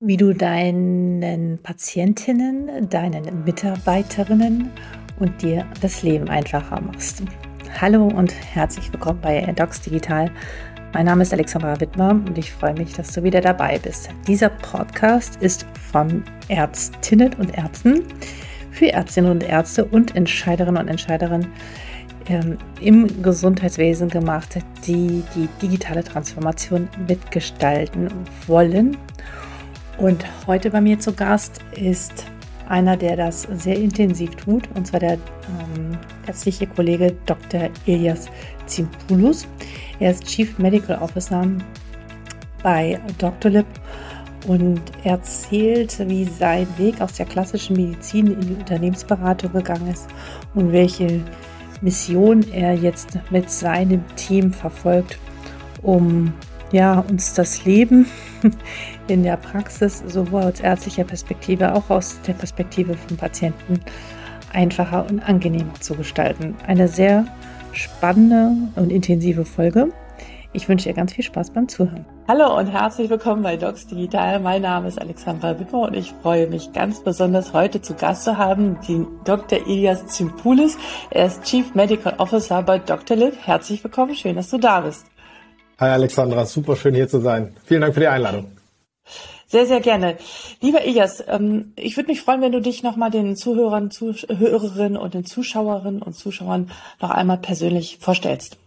wie du deinen Patientinnen, deinen Mitarbeiterinnen und dir das Leben einfacher machst. Hallo und herzlich willkommen bei Docs Digital. Mein Name ist Alexandra Wittmer und ich freue mich, dass du wieder dabei bist. Dieser Podcast ist von Ärztinnen und Ärzten für Ärztinnen und Ärzte und Entscheiderinnen und Entscheiderinnen ähm, im Gesundheitswesen gemacht, die die digitale Transformation mitgestalten wollen und heute bei mir zu Gast ist einer, der das sehr intensiv tut, und zwar der ähm, Kollege Dr. Elias Zimpoulos. Er ist Chief Medical Officer bei Doctolib und erzählt, wie sein Weg aus der klassischen Medizin in die Unternehmensberatung gegangen ist und welche Mission er jetzt mit seinem Team verfolgt, um ja, uns das Leben in der Praxis sowohl aus ärztlicher Perspektive, auch aus der Perspektive von Patienten einfacher und angenehmer zu gestalten. Eine sehr spannende und intensive Folge. Ich wünsche dir ganz viel Spaß beim Zuhören. Hallo und herzlich willkommen bei Docs Digital. Mein Name ist Alexandra Wipper und ich freue mich ganz besonders heute zu Gast zu haben den Dr. Elias Zimpoulis. Er ist Chief Medical Officer bei Dr. Lib. Herzlich willkommen, schön, dass du da bist. Hi Alexandra, super schön hier zu sein. Vielen Dank für die Einladung. Sehr, sehr gerne. Lieber Ilias, ähm, ich würde mich freuen, wenn du dich nochmal den Zuhörern, Zuhörerinnen und den Zuschauerinnen und Zuschauern noch einmal persönlich vorstellst.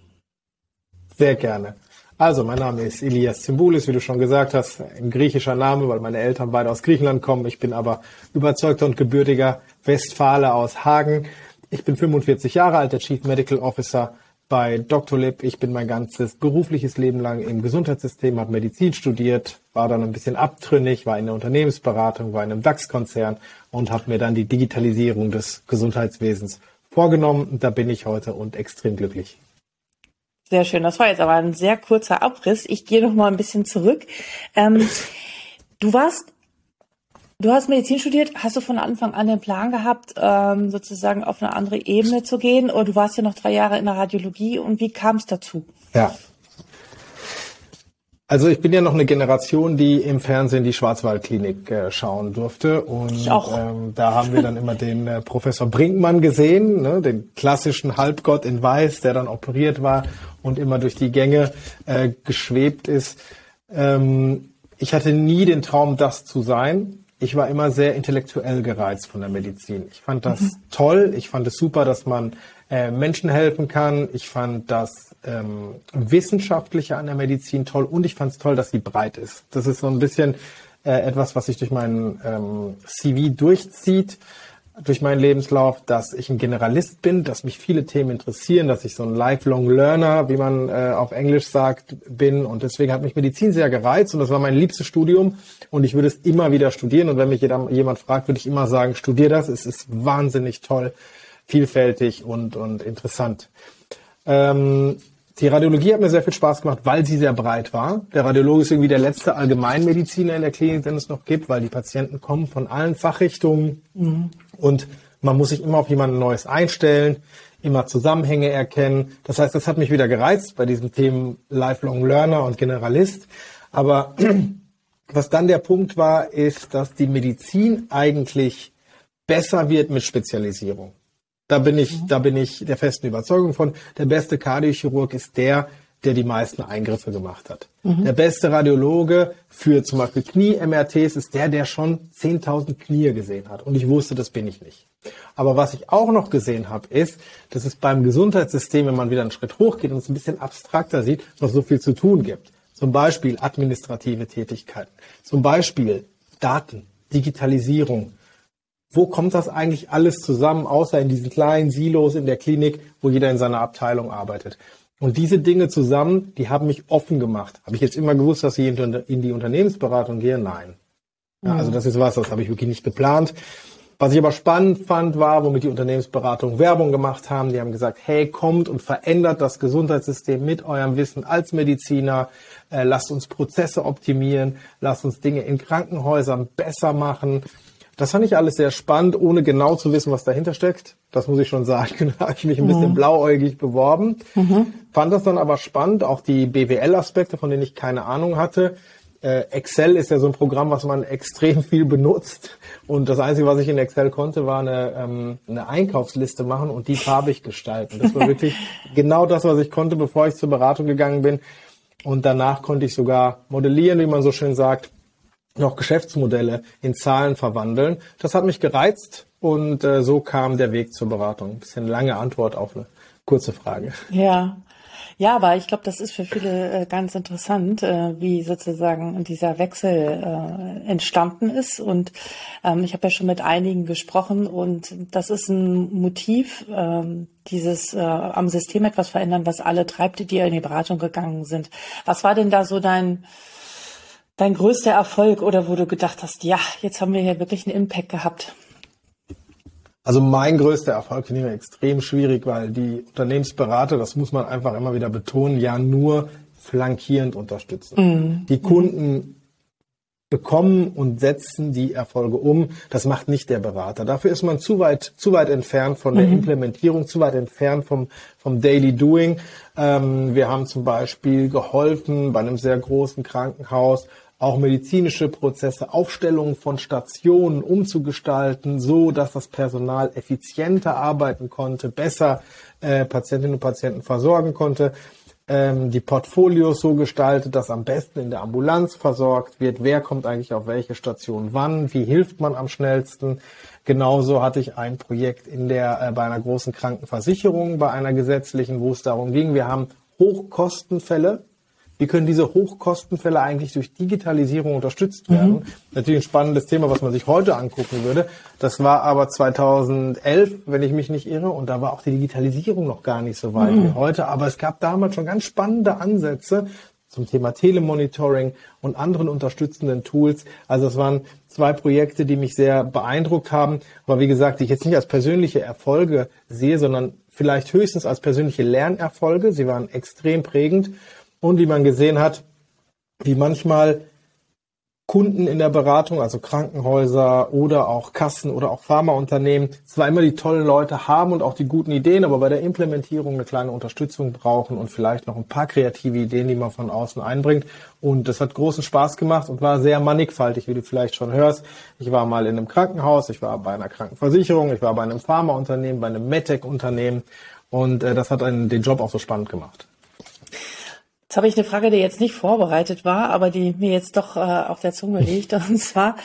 Sehr gerne. Also, mein Name ist Ilias Zimboulis, wie du schon gesagt hast, ein griechischer Name, weil meine Eltern beide aus Griechenland kommen. Ich bin aber überzeugter und gebürtiger Westfale aus Hagen. Ich bin 45 Jahre alt, der Chief Medical Officer bei Dr. Lib. Ich bin mein ganzes berufliches Leben lang im Gesundheitssystem, habe Medizin studiert, war dann ein bisschen abtrünnig, war in der Unternehmensberatung, war in einem DAX-Konzern und habe mir dann die Digitalisierung des Gesundheitswesens vorgenommen. Da bin ich heute und extrem glücklich. Sehr schön. Das war jetzt aber ein sehr kurzer Abriss. Ich gehe noch mal ein bisschen zurück. Ähm, du warst Du hast Medizin studiert. Hast du von Anfang an den Plan gehabt, ähm, sozusagen auf eine andere Ebene zu gehen? Oder du warst ja noch drei Jahre in der Radiologie. Und wie kam es dazu? Ja. Also ich bin ja noch eine Generation, die im Fernsehen die Schwarzwaldklinik äh, schauen durfte. Und. Ähm, da haben wir dann immer den äh, Professor Brinkmann gesehen, ne, den klassischen Halbgott in Weiß, der dann operiert war und immer durch die Gänge äh, geschwebt ist. Ähm, ich hatte nie den Traum, das zu sein ich war immer sehr intellektuell gereizt von der Medizin. Ich fand das mhm. toll. Ich fand es super, dass man äh, Menschen helfen kann. Ich fand das ähm, Wissenschaftliche an der Medizin toll und ich fand es toll, dass sie breit ist. Das ist so ein bisschen äh, etwas, was sich durch meinen ähm, CV durchzieht durch meinen Lebenslauf, dass ich ein Generalist bin, dass mich viele Themen interessieren, dass ich so ein Lifelong Learner, wie man äh, auf Englisch sagt, bin. Und deswegen hat mich Medizin sehr gereizt und das war mein liebstes Studium und ich würde es immer wieder studieren. Und wenn mich jemand fragt, würde ich immer sagen, studier das. Es ist wahnsinnig toll, vielfältig und, und interessant. Ähm, die Radiologie hat mir sehr viel Spaß gemacht, weil sie sehr breit war. Der Radiologe ist irgendwie der letzte Allgemeinmediziner in der Klinik, den es noch gibt, weil die Patienten kommen von allen Fachrichtungen mhm. und man muss sich immer auf jemanden Neues einstellen, immer Zusammenhänge erkennen. Das heißt, das hat mich wieder gereizt bei diesem Themen Lifelong Learner und Generalist. Aber was dann der Punkt war, ist, dass die Medizin eigentlich besser wird mit Spezialisierung. Da bin ich, mhm. da bin ich der festen Überzeugung von. Der beste Kardiochirurg ist der, der die meisten Eingriffe gemacht hat. Mhm. Der beste Radiologe für zum Beispiel Knie-MRTs ist der, der schon 10.000 Knie gesehen hat. Und ich wusste, das bin ich nicht. Aber was ich auch noch gesehen habe, ist, dass es beim Gesundheitssystem, wenn man wieder einen Schritt hochgeht und es ein bisschen abstrakter sieht, noch so viel zu tun gibt. Zum Beispiel administrative Tätigkeiten. Zum Beispiel Daten, Digitalisierung, wo kommt das eigentlich alles zusammen, außer in diesen kleinen Silos in der Klinik, wo jeder in seiner Abteilung arbeitet. Und diese Dinge zusammen, die haben mich offen gemacht. Habe ich jetzt immer gewusst, dass ich in die Unternehmensberatung gehe? Nein. Ja, also das ist was, das habe ich wirklich nicht geplant. Was ich aber spannend fand, war, womit die Unternehmensberatung Werbung gemacht haben. Die haben gesagt, hey, kommt und verändert das Gesundheitssystem mit eurem Wissen als Mediziner. Äh, lasst uns Prozesse optimieren. Lasst uns Dinge in Krankenhäusern besser machen. Das fand ich alles sehr spannend, ohne genau zu wissen, was dahinter steckt. Das muss ich schon sagen. Da habe ich mich ein bisschen mhm. blauäugig beworben. Mhm. Fand das dann aber spannend, auch die BWL-Aspekte, von denen ich keine Ahnung hatte. äh, Excel ist ja so ein Programm, was man extrem viel benutzt. Und das Einzige, was ich in Excel konnte, war eine, ähm, eine Einkaufsliste machen und die farbig gestalten. Das war wirklich genau das, was ich konnte, bevor ich zur Beratung gegangen bin. Und danach konnte ich sogar modellieren, wie man so schön sagt, noch Geschäftsmodelle in Zahlen verwandeln. Das hat mich gereizt und äh, so kam der Weg zur Beratung. Ein bisschen lange Antwort auf eine kurze Frage. Ja, ja, aber ich glaube, das ist für viele äh, ganz interessant, äh, wie sozusagen dieser Wechsel äh, entstanden ist. Und ähm, ich habe ja schon mit einigen gesprochen und das ist ein Motiv, ähm, dieses äh, am System etwas verändern, was alle treibt, die in die Beratung gegangen sind. Was war denn da so dein dein größter Erfolg oder wo du gedacht hast, ja, jetzt haben wir hier wirklich einen Impact gehabt? Also mein größter Erfolg finde ich extrem schwierig, weil die Unternehmensberater, das muss man einfach immer wieder betonen, ja nur flankierend unterstützen. Mhm. Die Kunden bekommen und setzen die Erfolge um. Das macht nicht der Berater. Dafür ist man zu weit, zu weit entfernt von der mhm. Implementierung, zu weit entfernt vom, vom Daily Doing. Ähm, wir haben zum Beispiel geholfen bei einem sehr großen Krankenhaus, auch medizinische Prozesse, Aufstellungen von Stationen umzugestalten, so dass das Personal effizienter arbeiten konnte, besser äh, Patientinnen und Patienten versorgen konnte, ähm, die Portfolios so gestaltet, dass am besten in der Ambulanz versorgt wird, wer kommt eigentlich auf welche Station wann, wie hilft man am schnellsten. Genauso hatte ich ein Projekt in der äh, bei einer großen Krankenversicherung, bei einer gesetzlichen, wo es darum ging, wir haben Hochkostenfälle wie können diese Hochkostenfälle eigentlich durch Digitalisierung unterstützt werden? Mhm. Natürlich ein spannendes Thema, was man sich heute angucken würde. Das war aber 2011, wenn ich mich nicht irre, und da war auch die Digitalisierung noch gar nicht so weit mhm. wie heute. Aber es gab damals schon ganz spannende Ansätze zum Thema Telemonitoring und anderen unterstützenden Tools. Also es waren zwei Projekte, die mich sehr beeindruckt haben. Aber wie gesagt, die ich jetzt nicht als persönliche Erfolge sehe, sondern vielleicht höchstens als persönliche Lernerfolge. Sie waren extrem prägend. Und wie man gesehen hat, wie manchmal Kunden in der Beratung, also Krankenhäuser oder auch Kassen oder auch Pharmaunternehmen, zwar immer die tollen Leute haben und auch die guten Ideen, aber bei der Implementierung eine kleine Unterstützung brauchen und vielleicht noch ein paar kreative Ideen, die man von außen einbringt. Und das hat großen Spaß gemacht und war sehr mannigfaltig, wie du vielleicht schon hörst. Ich war mal in einem Krankenhaus, ich war bei einer Krankenversicherung, ich war bei einem Pharmaunternehmen, bei einem MedTech-Unternehmen und äh, das hat einen, den Job auch so spannend gemacht. Jetzt habe ich eine Frage, die jetzt nicht vorbereitet war, aber die mir jetzt doch äh, auf der Zunge liegt. Und zwar,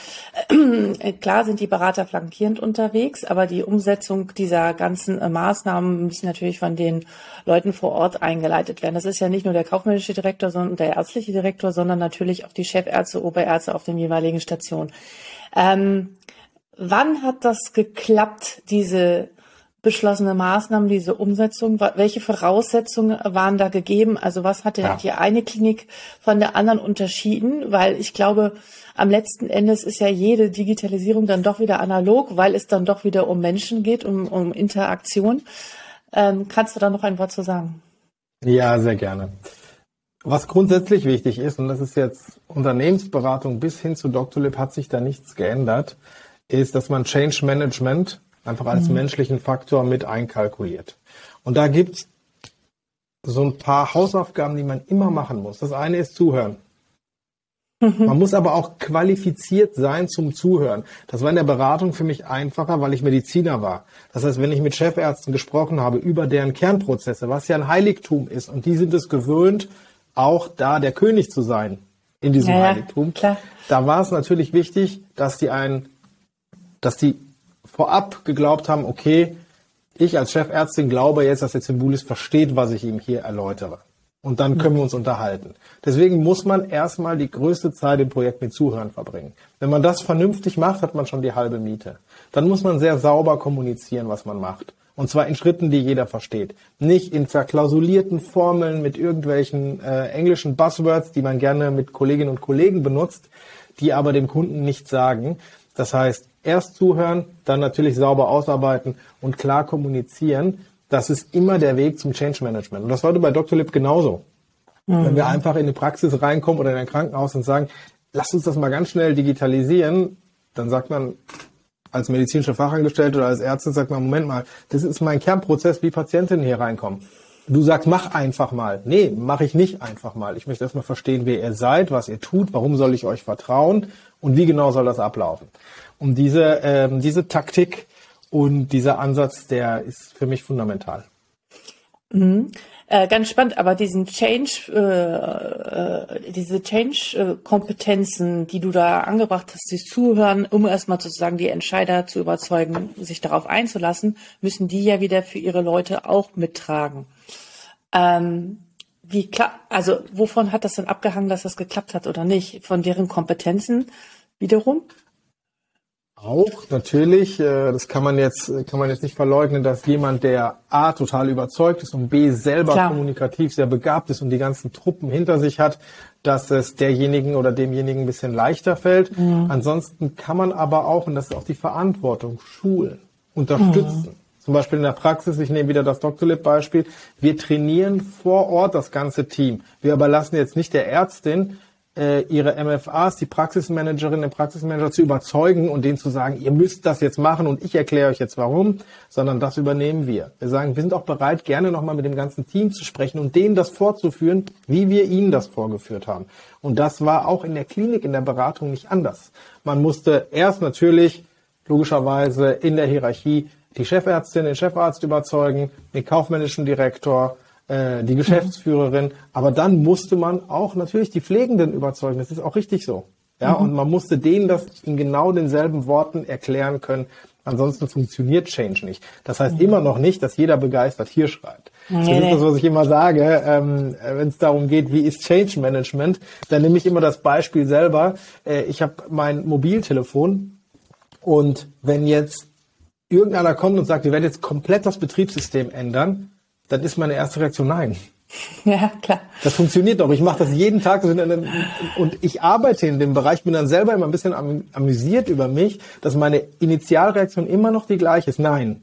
äh, klar sind die Berater flankierend unterwegs, aber die Umsetzung dieser ganzen äh, Maßnahmen müssen natürlich von den Leuten vor Ort eingeleitet werden. Das ist ja nicht nur der kaufmännische Direktor sondern der ärztliche Direktor, sondern natürlich auch die Chefärzte, Oberärzte auf den jeweiligen Stationen. Ähm, wann hat das geklappt, diese beschlossene Maßnahmen, diese Umsetzung? Welche Voraussetzungen waren da gegeben? Also was hat ja. die eine Klinik von der anderen unterschieden? Weil ich glaube, am letzten Endes ist ja jede Digitalisierung dann doch wieder analog, weil es dann doch wieder um Menschen geht, um, um Interaktion. Ähm, kannst du da noch ein Wort zu sagen? Ja, sehr gerne. Was grundsätzlich wichtig ist, und das ist jetzt Unternehmensberatung bis hin zu Dr. Lip hat sich da nichts geändert, ist, dass man Change Management einfach als mhm. menschlichen Faktor mit einkalkuliert. Und da gibt's so ein paar Hausaufgaben, die man immer machen muss. Das eine ist Zuhören. Mhm. Man muss aber auch qualifiziert sein zum Zuhören. Das war in der Beratung für mich einfacher, weil ich Mediziner war. Das heißt, wenn ich mit Chefärzten gesprochen habe über deren Kernprozesse, was ja ein Heiligtum ist, und die sind es gewöhnt, auch da der König zu sein in diesem ja, Heiligtum, klar. da war es natürlich wichtig, dass die ein, dass die vorab geglaubt haben, okay, ich als Chefärztin glaube jetzt, dass der Zimbulis versteht, was ich ihm hier erläutere. Und dann können wir uns unterhalten. Deswegen muss man erstmal die größte Zeit im Projekt mit Zuhören verbringen. Wenn man das vernünftig macht, hat man schon die halbe Miete. Dann muss man sehr sauber kommunizieren, was man macht. Und zwar in Schritten, die jeder versteht. Nicht in verklausulierten Formeln mit irgendwelchen äh, englischen Buzzwords, die man gerne mit Kolleginnen und Kollegen benutzt, die aber dem Kunden nichts sagen. Das heißt, erst zuhören, dann natürlich sauber ausarbeiten und klar kommunizieren. Das ist immer der Weg zum Change Management. Und das war bei Dr. Lip genauso. Mhm. Wenn wir einfach in eine Praxis reinkommen oder in ein Krankenhaus und sagen, lass uns das mal ganz schnell digitalisieren, dann sagt man als medizinische Fachangestellte oder als Ärztin, sagt man, Moment mal, das ist mein Kernprozess, wie Patientinnen hier reinkommen. du sagst, mach einfach mal. Nee, mache ich nicht einfach mal. Ich möchte erstmal verstehen, wer ihr seid, was ihr tut, warum soll ich euch vertrauen und wie genau soll das ablaufen. Und diese, ähm, diese Taktik und dieser Ansatz, der ist für mich fundamental. Mhm. Äh, ganz spannend, aber diesen Change, äh, äh, diese Change-Kompetenzen, die du da angebracht hast, sich zuhören, um erstmal sozusagen die Entscheider zu überzeugen, sich darauf einzulassen, müssen die ja wieder für ihre Leute auch mittragen. Ähm, wie also wovon hat das denn abgehangen, dass das geklappt hat oder nicht? Von deren Kompetenzen wiederum? Auch natürlich, äh, das kann man jetzt kann man jetzt nicht verleugnen, dass jemand, der a total überzeugt ist und b selber Klar. kommunikativ sehr begabt ist und die ganzen Truppen hinter sich hat, dass es derjenigen oder demjenigen ein bisschen leichter fällt. Mhm. Ansonsten kann man aber auch und das ist auch die Verantwortung schulen, unterstützen. Mhm. Zum Beispiel in der Praxis, ich nehme wieder das Doctolib-Beispiel, wir trainieren vor Ort das ganze Team. Wir überlassen jetzt nicht der Ärztin äh, ihre MFAs, die Praxismanagerin, den Praxismanager zu überzeugen und denen zu sagen, ihr müsst das jetzt machen und ich erkläre euch jetzt warum, sondern das übernehmen wir. Wir sagen, wir sind auch bereit, gerne nochmal mit dem ganzen Team zu sprechen und denen das vorzuführen, wie wir ihnen das vorgeführt haben. Und das war auch in der Klinik, in der Beratung nicht anders. Man musste erst natürlich logischerweise in der Hierarchie die Chefärztin, den Chefarzt überzeugen, den kaufmännischen Direktor, äh, die Geschäftsführerin, aber dann musste man auch natürlich die Pflegenden überzeugen. Das ist auch richtig so. Ja, mhm. und man musste denen das in genau denselben Worten erklären können. Ansonsten funktioniert Change nicht. Das heißt mhm. immer noch nicht, dass jeder begeistert hier schreibt. Nee, das ist das, was ich immer sage, ähm, wenn es darum geht, wie ist Change Management, dann nehme ich immer das Beispiel selber. Äh, ich habe mein Mobiltelefon und wenn jetzt irgendeiner kommt und sagt, wir werden jetzt komplett das Betriebssystem ändern, dann ist meine erste Reaktion nein. Ja, klar. Das funktioniert doch. Ich mache das jeden Tag und ich arbeite in dem Bereich, bin dann selber immer ein bisschen amüsiert über mich, dass meine Initialreaktion immer noch die gleiche ist. Nein.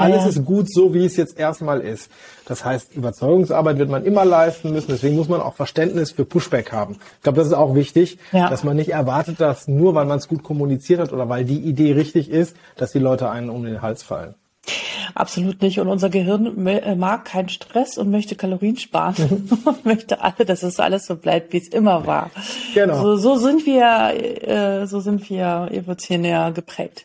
Alles ja. ist gut so, wie es jetzt erstmal ist. Das heißt, Überzeugungsarbeit wird man immer leisten müssen. Deswegen muss man auch Verständnis für Pushback haben. Ich glaube, das ist auch wichtig, ja. dass man nicht erwartet, dass nur weil man es gut kommuniziert hat oder weil die Idee richtig ist, dass die Leute einen um den Hals fallen. Absolut nicht. Und unser Gehirn äh, mag keinen Stress und möchte Kalorien sparen und möchte alle, dass es alles so bleibt, wie es immer war. Genau. So, so sind wir, äh, so sind wir evolutionär geprägt.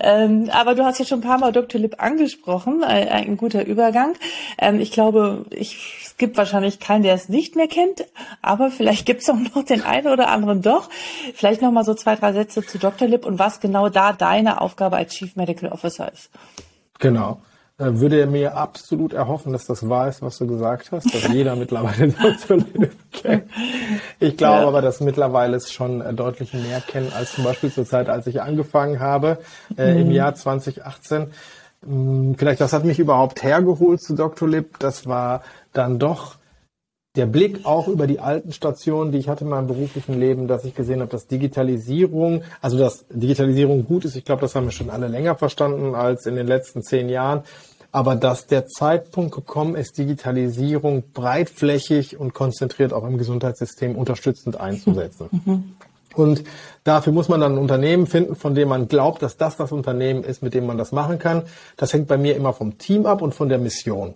Ähm, aber du hast ja schon ein paar Mal Dr. Lipp angesprochen, äh, ein guter Übergang. Ähm, ich glaube, ich, es gibt wahrscheinlich keinen, der es nicht mehr kennt, aber vielleicht gibt es auch noch den einen oder anderen doch. Vielleicht noch mal so zwei, drei Sätze zu Dr. Lipp und was genau da deine Aufgabe als Chief Medical Officer ist. Genau. Äh, würde er mir absolut erhoffen, dass das wahr ist, was du gesagt hast, dass jeder mittlerweile Dr. Liv kennt. Ich glaube ja. aber, dass mittlerweile es schon äh, deutlich mehr kennen als zum Beispiel zur Zeit, als ich angefangen habe, äh, mhm. im Jahr 2018. Hm, vielleicht, das hat mich überhaupt hergeholt zu Dr. Lib. Das war dann doch der Blick auch über die alten Stationen, die ich hatte in meinem beruflichen Leben, dass ich gesehen habe, dass Digitalisierung, also dass Digitalisierung gut ist, ich glaube, das haben wir schon alle länger verstanden als in den letzten zehn Jahren, aber dass der Zeitpunkt gekommen ist, Digitalisierung breitflächig und konzentriert auch im Gesundheitssystem unterstützend einzusetzen. Mhm. Und dafür muss man dann ein Unternehmen finden, von dem man glaubt, dass das das Unternehmen ist, mit dem man das machen kann. Das hängt bei mir immer vom Team ab und von der Mission.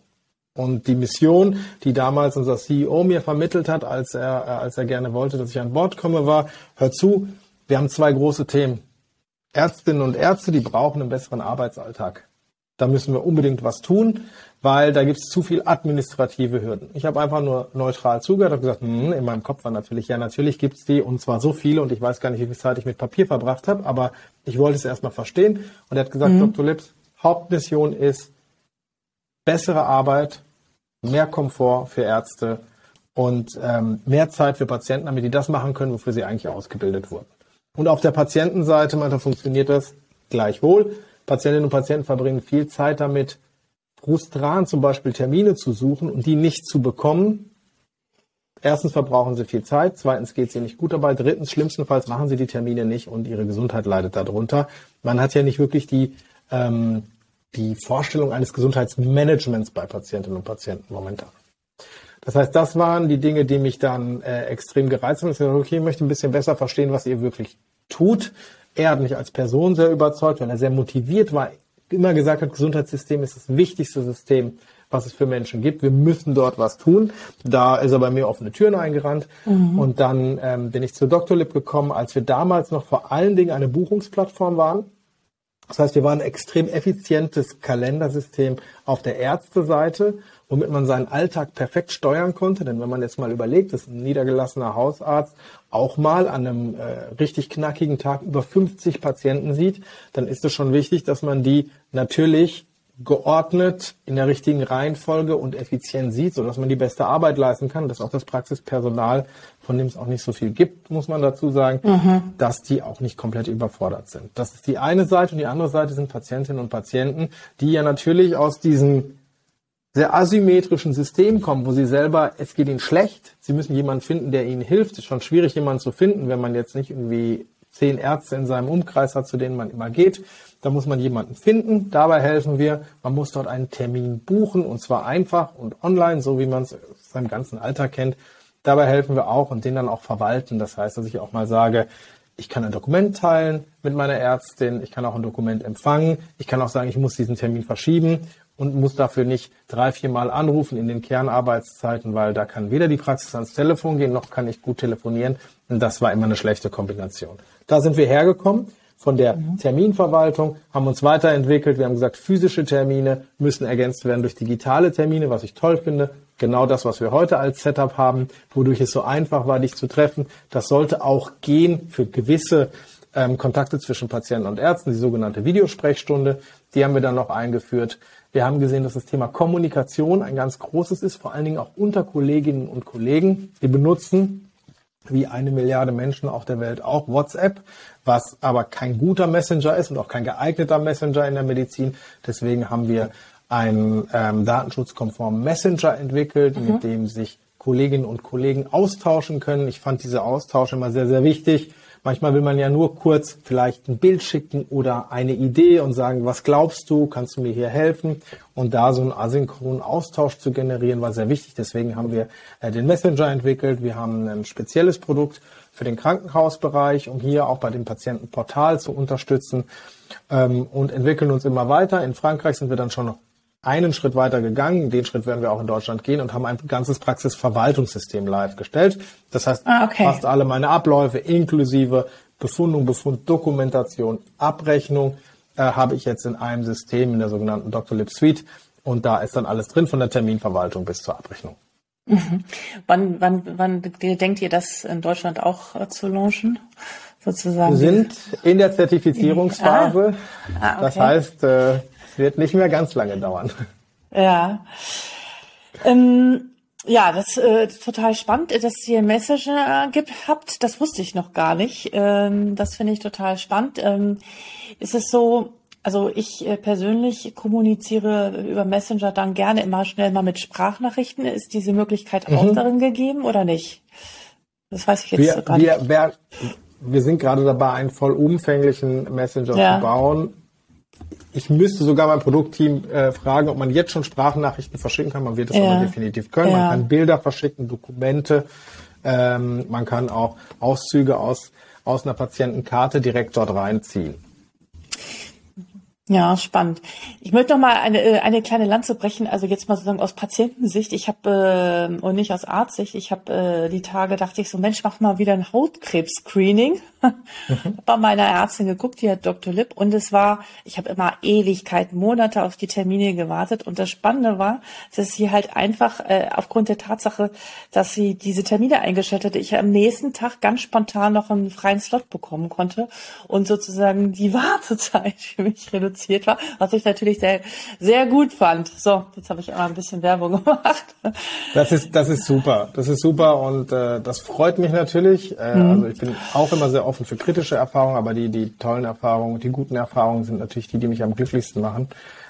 Und die Mission, die damals unser CEO mir vermittelt hat, als er, äh, als er gerne wollte, dass ich an Bord komme, war, hör zu, wir haben zwei große Themen. Ärztinnen und Ärzte, die brauchen einen besseren Arbeitsalltag. Da müssen wir unbedingt was tun, weil da gibt es zu viel administrative Hürden. Ich habe einfach nur neutral zugehört und gesagt, hm, in meinem Kopf war natürlich, ja, natürlich gibt's die und zwar so viele und ich weiß gar nicht, wie viel Zeit ich mit Papier verbracht habe, aber ich wollte es erstmal verstehen. Und er hat gesagt, mhm. Dr. Lips, Hauptmission ist bessere Arbeit mehr Komfort für Ärzte und ähm, mehr Zeit für Patienten, damit die das machen können, wofür sie eigentlich ausgebildet wurden. Und auf der Patientenseite, man, da funktioniert das gleichwohl. Patientinnen und Patienten verbringen viel Zeit damit, frustran zum Beispiel Termine zu suchen und die nicht zu bekommen. Erstens verbrauchen sie viel Zeit, zweitens geht es ihnen nicht gut dabei, drittens schlimmstenfalls machen sie die Termine nicht und ihre Gesundheit leidet darunter. Man hat ja nicht wirklich die ähm, die Vorstellung eines Gesundheitsmanagements bei Patientinnen und Patienten momentan. Das heißt, das waren die Dinge, die mich dann äh, extrem gereizt haben. Ich dachte, okay, ich möchte ein bisschen besser verstehen, was ihr wirklich tut. Er hat mich als Person sehr überzeugt, weil er sehr motiviert war, immer gesagt hat, Gesundheitssystem ist das wichtigste System, was es für Menschen gibt. Wir müssen dort was tun. Da ist er bei mir offene Türen eingerannt. Mhm. Und dann ähm, bin ich zu Dr. gekommen, als wir damals noch vor allen Dingen eine Buchungsplattform waren. Das heißt, wir waren ein extrem effizientes Kalendersystem auf der Ärzteseite, womit man seinen Alltag perfekt steuern konnte. Denn wenn man jetzt mal überlegt, dass ein niedergelassener Hausarzt auch mal an einem äh, richtig knackigen Tag über 50 Patienten sieht, dann ist es schon wichtig, dass man die natürlich geordnet in der richtigen Reihenfolge und effizient sieht, sodass man die beste Arbeit leisten kann, dass auch das Praxispersonal, von dem es auch nicht so viel gibt, muss man dazu sagen, mhm. dass die auch nicht komplett überfordert sind. Das ist die eine Seite und die andere Seite sind Patientinnen und Patienten, die ja natürlich aus diesem sehr asymmetrischen System kommen, wo sie selber, es geht ihnen schlecht, sie müssen jemanden finden, der ihnen hilft. Es ist schon schwierig, jemanden zu finden, wenn man jetzt nicht irgendwie zehn Ärzte in seinem Umkreis hat, zu denen man immer geht. Da muss man jemanden finden. Dabei helfen wir. Man muss dort einen Termin buchen und zwar einfach und online, so wie man es seinem ganzen Alltag kennt. Dabei helfen wir auch und den dann auch verwalten. Das heißt, dass ich auch mal sage, ich kann ein Dokument teilen mit meiner Ärztin, ich kann auch ein Dokument empfangen, ich kann auch sagen, ich muss diesen Termin verschieben und muss dafür nicht drei, vier Mal anrufen in den Kernarbeitszeiten, weil da kann weder die Praxis ans Telefon gehen, noch kann ich gut telefonieren. Und das war immer eine schlechte Kombination. Da sind wir hergekommen von der mhm. Terminverwaltung, haben uns weiterentwickelt. Wir haben gesagt, physische Termine müssen ergänzt werden durch digitale Termine, was ich toll finde. Genau das, was wir heute als Setup haben, wodurch es so einfach war, dich zu treffen. Das sollte auch gehen für gewisse ähm, Kontakte zwischen Patienten und Ärzten, die sogenannte Videosprechstunde. Die haben wir dann noch eingeführt. Wir haben gesehen, dass das Thema Kommunikation ein ganz großes ist, vor allen Dingen auch unter Kolleginnen und Kollegen. Wir benutzen wie eine Milliarde Menschen auf der Welt auch WhatsApp, was aber kein guter Messenger ist und auch kein geeigneter Messenger in der Medizin. Deswegen haben wir einen ähm, datenschutzkonformen Messenger entwickelt, mhm. mit dem sich Kolleginnen und Kollegen austauschen können. Ich fand diese Austausche immer sehr, sehr wichtig. Manchmal will man ja nur kurz vielleicht ein Bild schicken oder eine Idee und sagen, was glaubst du, kannst du mir hier helfen? Und da so einen asynchronen Austausch zu generieren, war sehr wichtig. Deswegen haben wir äh, den Messenger entwickelt. Wir haben ein spezielles Produkt für den Krankenhausbereich, um hier auch bei dem Patientenportal zu unterstützen ähm, und entwickeln uns immer weiter. In Frankreich sind wir dann schon einen Schritt weiter gegangen. Den Schritt werden wir auch in Deutschland gehen und haben ein ganzes Praxisverwaltungssystem live gestellt. Das heißt, ah, okay. fast alle meine Abläufe inklusive Befundung, Befunddokumentation, Abrechnung äh, habe ich jetzt in einem System in der sogenannten Dr. Lip Suite und da ist dann alles drin von der Terminverwaltung bis zur Abrechnung. Mhm. Wann, wann, wann denkt ihr das in Deutschland auch äh, zu launchen? Sozusagen? Wir sind in der Zertifizierungsphase. Ah. Ah, okay. Das heißt, äh, wird nicht mehr ganz lange dauern. Ja. Ähm, ja, das äh, total spannend, dass ihr Messenger gibt, habt. Das wusste ich noch gar nicht. Ähm, das finde ich total spannend. Ähm, ist es so, also ich äh, persönlich kommuniziere über Messenger dann gerne immer schnell mal mit Sprachnachrichten. Ist diese Möglichkeit auch mhm. darin gegeben oder nicht? Das weiß ich jetzt wir, gar wir, nicht. Wir, wir sind gerade dabei, einen vollumfänglichen Messenger ja. zu bauen ich müsste sogar mein Produktteam äh, fragen, ob man jetzt schon Sprachnachrichten verschicken kann. Man wird es ja. aber definitiv können. Ja. Man kann Bilder verschicken, Dokumente. Ähm, man kann auch Auszüge aus, aus einer Patientenkarte direkt dort reinziehen. Ja, spannend. Ich möchte noch mal eine, äh, eine kleine Lanze brechen, also jetzt mal sozusagen aus Patientensicht. Ich habe, äh, und nicht aus Arztsicht, ich habe äh, die Tage, dachte ich so, Mensch, mach mal wieder ein Hautkrebs-Screening. Mhm. bei meiner Ärztin geguckt, die hat Dr. Lipp, und es war, ich habe immer Ewigkeiten, Monate auf die Termine gewartet. Und das Spannende war, dass sie halt einfach äh, aufgrund der Tatsache, dass sie diese Termine eingestellt hatte, ich am nächsten Tag ganz spontan noch einen freien Slot bekommen konnte und sozusagen die Wartezeit für mich reduziert reduziert war, was ich natürlich sehr, sehr gut fand. So, jetzt habe ich einmal ein bisschen Werbung gemacht. Das ist, das ist super. Das ist super und äh, das freut mich natürlich. Äh, mhm. Also ich bin auch immer sehr offen für kritische Erfahrungen, aber die, die tollen Erfahrungen, die guten Erfahrungen sind natürlich die, die mich am glücklichsten machen.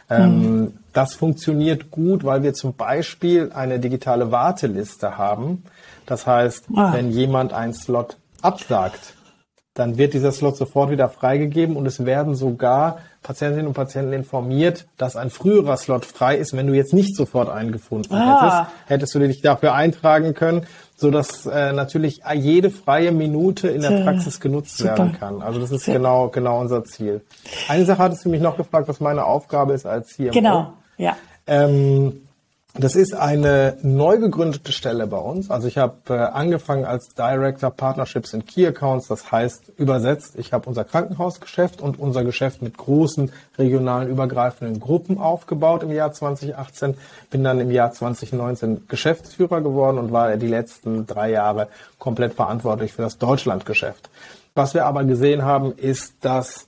Ähm, mhm. Das funktioniert gut, weil wir zum Beispiel eine digitale Warteliste haben. Das heißt, ah. wenn jemand einen Slot absagt, dann wird dieser Slot sofort wieder freigegeben und es werden sogar Patientinnen und Patienten informiert, dass ein früherer Slot frei ist, wenn du jetzt nicht sofort eingefunden ah. hättest. Hättest du dich dafür eintragen können, so dass äh, natürlich jede freie Minute in der Praxis genutzt Super. werden kann. Also das ist genau genau unser Ziel. Eine Sache hattest du mich noch gefragt, was meine Aufgabe ist als CMO. Genau, ja. Ähm, Das ist eine neu gegründete Stelle bei uns. Also ich habe äh, angefangen als Director Partnerships in Key Accounts. Das heißt übersetzt, ich habe unser Krankenhausgeschäft und unser Geschäft mit großen regionalen übergreifenden Gruppen aufgebaut im Jahr 2018. Bin dann im Jahr 2019 Geschäftsführer geworden und war die letzten drei Jahre komplett verantwortlich für das Deutschlandgeschäft. Was wir aber gesehen haben, ist, dass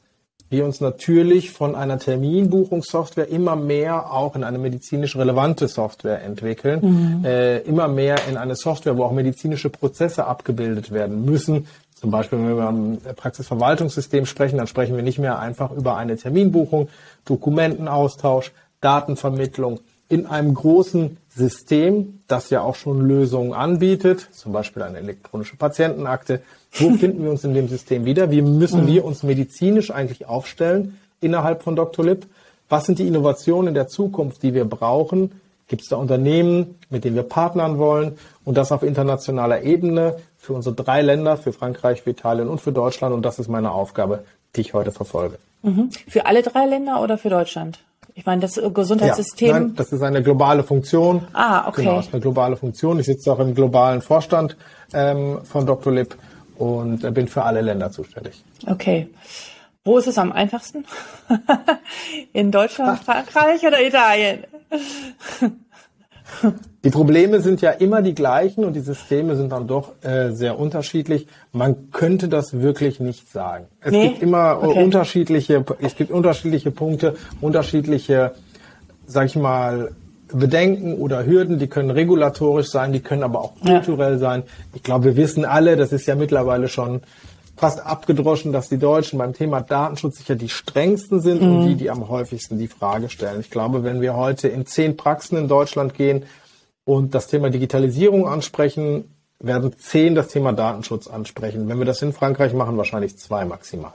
wir uns natürlich von einer Terminbuchungssoftware immer mehr auch in eine medizinisch relevante Software entwickeln, mhm. äh, immer mehr in eine Software, wo auch medizinische Prozesse abgebildet werden müssen. Zum Beispiel, wenn wir über ein Praxisverwaltungssystem sprechen, dann sprechen wir nicht mehr einfach über eine Terminbuchung, Dokumentenaustausch, Datenvermittlung in einem großen System, das ja auch schon Lösungen anbietet, zum Beispiel eine elektronische Patientenakte, wo finden wir uns in dem System wieder? Wie müssen wir uns medizinisch eigentlich aufstellen innerhalb von Dr. Lip? Was sind die Innovationen in der Zukunft, die wir brauchen? Gibt es da Unternehmen, mit denen wir partnern wollen? Und das auf internationaler Ebene für unsere drei Länder, für Frankreich, für Italien und für Deutschland. Und das ist meine Aufgabe, die ich heute verfolge. Mhm. Für alle drei Länder oder für Deutschland? Ich meine, das Gesundheitssystem. Ja, nein, das ist eine globale Funktion. Ah, okay. Genau, das ist eine globale Funktion. Ich sitze auch im globalen Vorstand ähm, von Dr. Lip und bin für alle Länder zuständig. Okay. Wo ist es am einfachsten? In Deutschland, Frankreich oder Italien? Die Probleme sind ja immer die gleichen und die Systeme sind dann doch äh, sehr unterschiedlich. Man könnte das wirklich nicht sagen. Es nee? gibt immer okay. unterschiedliche, es gibt unterschiedliche Punkte, unterschiedliche, sag ich mal, Bedenken oder Hürden, die können regulatorisch sein, die können aber auch kulturell ja. sein. Ich glaube, wir wissen alle, das ist ja mittlerweile schon fast abgedroschen, dass die Deutschen beim Thema Datenschutz sicher die strengsten sind mhm. und die, die am häufigsten die Frage stellen. Ich glaube, wenn wir heute in zehn Praxen in Deutschland gehen und das Thema Digitalisierung ansprechen, werden zehn das Thema Datenschutz ansprechen. Wenn wir das in Frankreich machen, wahrscheinlich zwei maximal.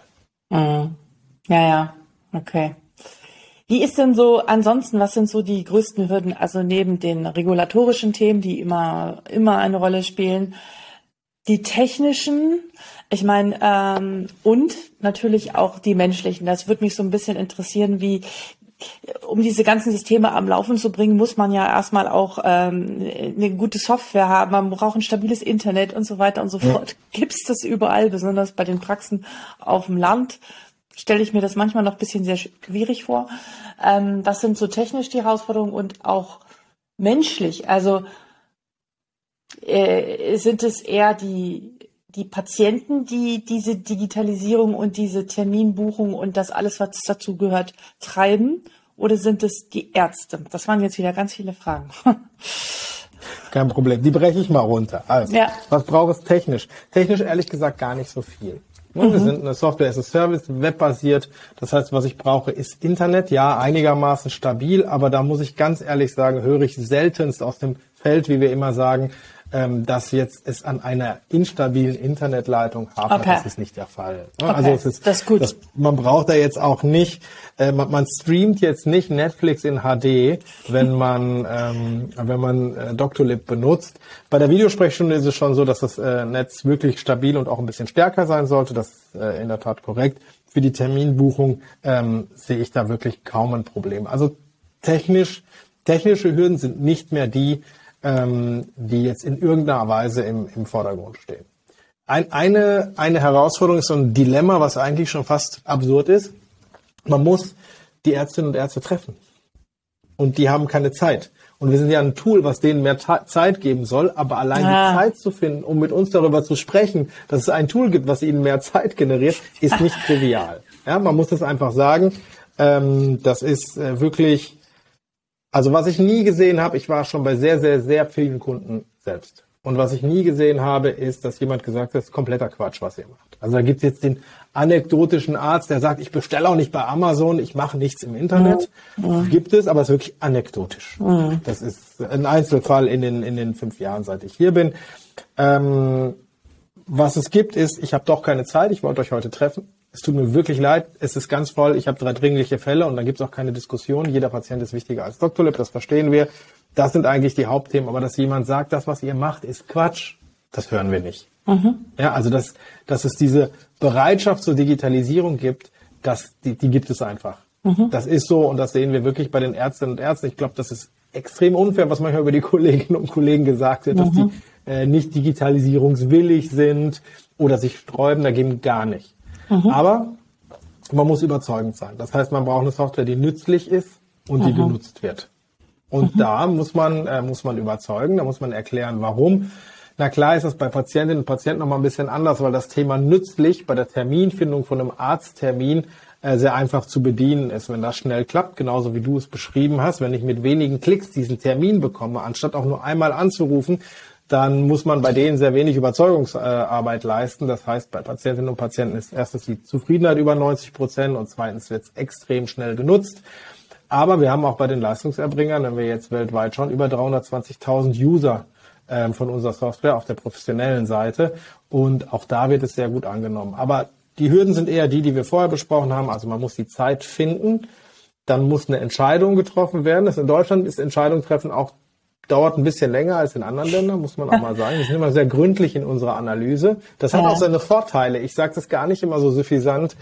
Mhm. Ja, ja, okay. Wie ist denn so ansonsten, was sind so die größten Hürden, also neben den regulatorischen Themen, die immer, immer eine Rolle spielen, die technischen, ich meine, ähm, und natürlich auch die menschlichen. Das würde mich so ein bisschen interessieren, wie, um diese ganzen Systeme am Laufen zu bringen, muss man ja erstmal auch ähm, eine gute Software haben, man braucht ein stabiles Internet und so weiter und so fort. Ja. Gibt es das überall, besonders bei den Praxen auf dem Land? Stelle ich mir das manchmal noch ein bisschen sehr schwierig vor. Ähm, das sind so technisch die Herausforderungen und auch menschlich. Also äh, sind es eher die, die Patienten, die diese Digitalisierung und diese Terminbuchung und das alles, was dazu gehört, treiben? Oder sind es die Ärzte? Das waren jetzt wieder ganz viele Fragen. Kein Problem. Die breche ich mal runter. Also, ja. was braucht es technisch? Technisch ehrlich gesagt gar nicht so viel. Mhm. Wir sind eine Software as a Service, webbasiert. Das heißt, was ich brauche, ist Internet. Ja, einigermaßen stabil, aber da muss ich ganz ehrlich sagen, höre ich seltenst aus dem Feld, wie wir immer sagen, ähm, dass jetzt es an einer instabilen Internetleitung hapert. Okay. Das ist nicht der Fall. Okay. Also es ist, das ist gut. Das, man braucht da jetzt auch nicht, äh, man, man, streamt jetzt nicht Netflix in HD, wenn man ähm, wenn man äh, Doctolib benutzt. Bei der Videosprechstunde ist es schon so, dass das äh, Netz wirklich stabil und auch ein bisschen stärker sein sollte. Das ist äh, in der Tat korrekt. Für die Terminbuchung ähm, sehe ich da wirklich kaum ein Problem. Also technisch technische Hürden sind nicht mehr die, ähm, die jetzt in irgendeiner Weise im, im Vordergrund stehen. Ein, eine, eine Herausforderung ist so ein Dilemma, was eigentlich schon fast absurd ist. Man muss die Ärztinnen und Ärzte treffen. Und die haben keine Zeit. Und wir sind ja ein Tool, was denen mehr Zeit geben soll, aber allein ah. die Zeit zu finden, um mit uns darüber zu sprechen, dass es ein Tool gibt, was ihnen mehr Zeit generiert, ist nicht trivial. Ja, man muss das einfach sagen. Ähm, das ist äh, wirklich also was ich nie gesehen habe, ich war schon bei sehr, sehr, sehr vielen Kunden selbst. Und was ich nie gesehen habe, ist, dass jemand gesagt hat, das ist kompletter Quatsch, was ihr macht. Also da gibt es jetzt den anekdotischen Arzt, der sagt, ich bestelle auch nicht bei Amazon, ich mache nichts im Internet. Mhm. Gibt es, aber es ist wirklich anekdotisch. Mhm. Das ist ein Einzelfall in den, in den fünf Jahren, seit ich hier bin. Ähm, was es gibt, ist, ich habe doch keine Zeit, ich wollte euch heute treffen es tut mir wirklich leid, es ist ganz voll, ich habe drei dringliche Fälle und dann gibt es auch keine Diskussion. Jeder Patient ist wichtiger als Dr. Lip, das verstehen wir. Das sind eigentlich die Hauptthemen, aber dass jemand sagt, das, was ihr macht, ist Quatsch, das hören wir nicht. Mhm. Ja, also dass, dass es diese Bereitschaft zur Digitalisierung gibt, das, die, die gibt es einfach. Mhm. Das ist so und das sehen wir wirklich bei den Ärztinnen und Ärzten. Ich glaube, das ist extrem unfair, was manchmal über die Kolleginnen und Kollegen gesagt wird, mhm. dass die äh, nicht digitalisierungswillig sind oder sich sträuben, dagegen gar nicht. Mhm. Aber man muss überzeugend sein. Das heißt, man braucht eine Software, die nützlich ist und mhm. die genutzt wird. Und mhm. da muss man, äh, muss man überzeugen, da muss man erklären, warum. Na klar ist das bei Patientinnen und Patienten noch mal ein bisschen anders, weil das Thema nützlich bei der Terminfindung von einem Arzttermin äh, sehr einfach zu bedienen ist, wenn das schnell klappt, genauso wie du es beschrieben hast. Wenn ich mit wenigen Klicks diesen Termin bekomme, anstatt auch nur einmal anzurufen, dann muss man bei denen sehr wenig Überzeugungsarbeit leisten. Das heißt, bei Patientinnen und Patienten ist erstens die Zufriedenheit über 90 Prozent und zweitens wird es extrem schnell genutzt. Aber wir haben auch bei den Leistungserbringern, wenn wir jetzt weltweit schon über 320.000 User ähm, von unserer Software auf der professionellen Seite und auch da wird es sehr gut angenommen. Aber die Hürden sind eher die, die wir vorher besprochen haben. Also man muss die Zeit finden, dann muss eine Entscheidung getroffen werden. Das in Deutschland ist Entscheidung treffen auch dauert ein bisschen länger als in anderen Ländern, muss man auch mal sagen. Wir sind immer sehr gründlich in unserer Analyse. Das hat auch seine Vorteile. Ich sage das gar nicht immer so suffisant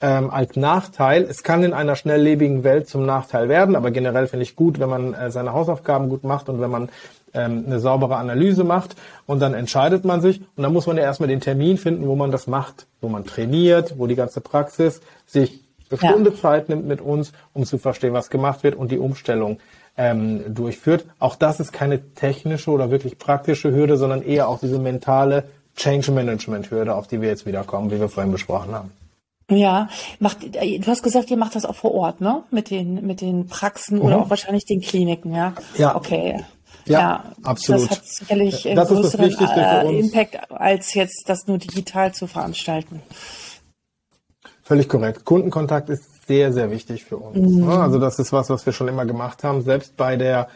ähm, als Nachteil. Es kann in einer schnelllebigen Welt zum Nachteil werden, aber generell finde ich gut, wenn man äh, seine Hausaufgaben gut macht und wenn man ähm, eine saubere Analyse macht und dann entscheidet man sich und dann muss man ja erstmal den Termin finden, wo man das macht, wo man trainiert, wo die ganze Praxis sich eine Stunde ja. Zeit nimmt mit uns, um zu verstehen, was gemacht wird und die Umstellung ähm, durchführt. Auch das ist keine technische oder wirklich praktische Hürde, sondern eher auch diese mentale Change Management Hürde, auf die wir jetzt wieder kommen, wie wir vorhin besprochen haben. Ja, macht, du hast gesagt, ihr macht das auch vor Ort, ne? Mit den, mit den Praxen mhm. oder auch wahrscheinlich den Kliniken, ja? Ja. Okay. Ja, ja, absolut. Das hat sicherlich das größeren äh, Impact, als jetzt das nur digital zu veranstalten. Völlig korrekt. Kundenkontakt ist sehr, sehr wichtig für uns. Mhm. Also das ist was, was wir schon immer gemacht haben. Selbst bei der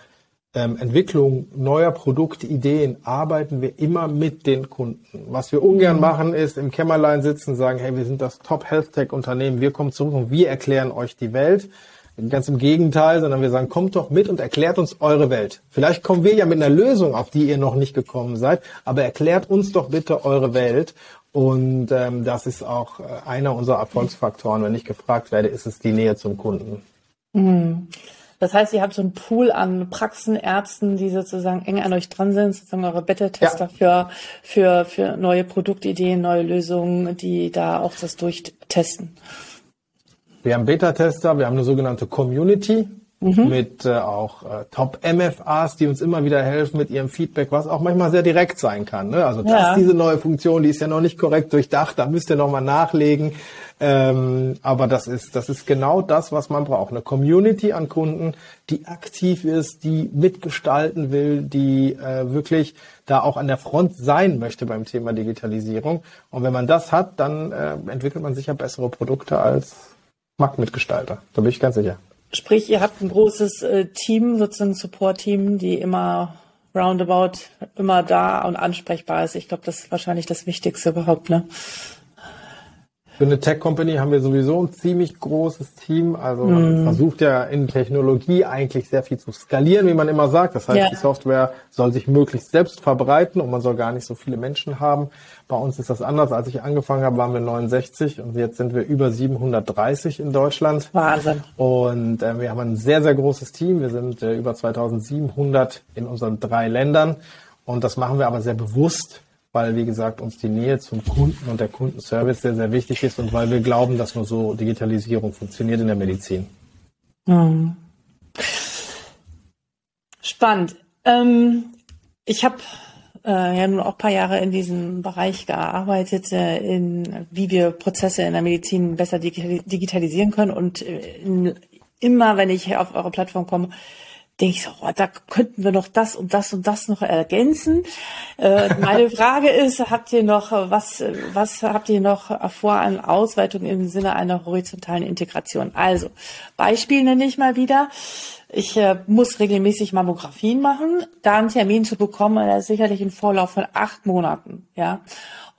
ähm, Entwicklung neuer Produktideen arbeiten wir immer mit den Kunden. Was wir ungern mhm. machen, ist im Kämmerlein sitzen, sagen, hey, wir sind das Top Health Tech Unternehmen, wir kommen zurück und wir erklären euch die Welt. Ganz im Gegenteil, sondern wir sagen, kommt doch mit und erklärt uns eure Welt. Vielleicht kommen wir ja mit einer Lösung, auf die ihr noch nicht gekommen seid, aber erklärt uns doch bitte eure Welt. Und ähm, das ist auch äh, einer unserer Erfolgsfaktoren. Wenn ich gefragt werde, ist es die Nähe zum Kunden. Mhm. Das heißt, ihr habt so einen Pool an Praxenärzten, die sozusagen eng an euch dran sind, sozusagen eure Beta-Tester ja. für, für, für neue Produktideen, neue Lösungen, die da auch das durchtesten. Wir haben Beta-Tester, wir haben eine sogenannte Community mhm. mit äh, auch äh, Top-MFAs, die uns immer wieder helfen mit ihrem Feedback, was auch manchmal sehr direkt sein kann. Ne? Also das ja. diese neue Funktion, die ist ja noch nicht korrekt durchdacht, da müsst ihr nochmal nachlegen. Ähm, aber das ist, das ist genau das, was man braucht. Eine Community an Kunden, die aktiv ist, die mitgestalten will, die äh, wirklich da auch an der Front sein möchte beim Thema Digitalisierung. Und wenn man das hat, dann äh, entwickelt man sicher bessere Produkte als Marktmitgestalter. Da bin ich ganz sicher. Sprich, ihr habt ein großes äh, Team, sozusagen Support-Team, die immer roundabout immer da und ansprechbar ist. Ich glaube, das ist wahrscheinlich das Wichtigste überhaupt, ne? Für eine Tech-Company haben wir sowieso ein ziemlich großes Team. Also man mm. versucht ja in Technologie eigentlich sehr viel zu skalieren, wie man immer sagt. Das heißt, ja. die Software soll sich möglichst selbst verbreiten und man soll gar nicht so viele Menschen haben. Bei uns ist das anders. Als ich angefangen habe, waren wir 69 und jetzt sind wir über 730 in Deutschland. Wahnsinn. Und äh, wir haben ein sehr, sehr großes Team. Wir sind äh, über 2700 in unseren drei Ländern. Und das machen wir aber sehr bewusst weil, wie gesagt, uns die Nähe zum Kunden und der Kundenservice sehr, sehr wichtig ist und weil wir glauben, dass nur so Digitalisierung funktioniert in der Medizin. Mhm. Spannend. Ähm, ich habe äh, ja nun auch ein paar Jahre in diesem Bereich gearbeitet, äh, in wie wir Prozesse in der Medizin besser digitalisieren können. Und äh, immer, wenn ich auf eure Plattform komme, denke ich so, oh, da könnten wir noch das und das und das noch ergänzen. Äh, meine Frage ist, habt ihr noch was, was habt ihr noch vor an Ausweitung im Sinne einer horizontalen Integration? Also Beispiel nenne ich mal wieder. Ich äh, muss regelmäßig Mammografien machen. Da einen Termin zu bekommen, ist sicherlich ein Vorlauf von acht Monaten, ja.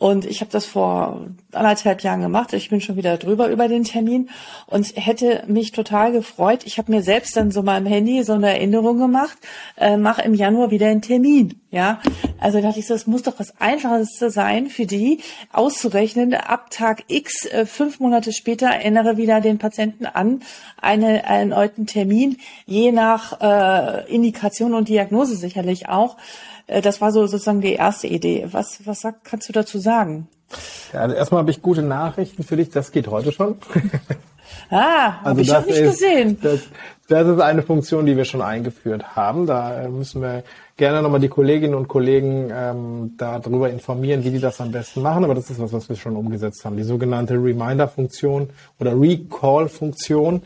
Und ich habe das vor anderthalb Jahren gemacht. Ich bin schon wieder drüber über den Termin und hätte mich total gefreut. Ich habe mir selbst dann so mal im Handy so eine Erinnerung gemacht, äh, mach im Januar wieder einen Termin. Ja, also dachte ich so, es muss doch was Einfaches sein für die, auszurechnen, ab Tag X, äh, fünf Monate später, erinnere wieder den Patienten an einen erneuten Termin, je nach äh, Indikation und Diagnose sicherlich auch. Äh, das war so sozusagen die erste Idee. Was, was sag, kannst du dazu sagen? Ja, also erstmal habe ich gute Nachrichten für dich. Das geht heute schon. Ah, also habe ich auch nicht ist, gesehen. Das, das ist eine Funktion, die wir schon eingeführt haben. Da äh, müssen wir gerne nochmal die Kolleginnen und Kollegen ähm, darüber informieren, wie die das am besten machen. Aber das ist was, was wir schon umgesetzt haben. Die sogenannte Reminder-Funktion oder Recall-Funktion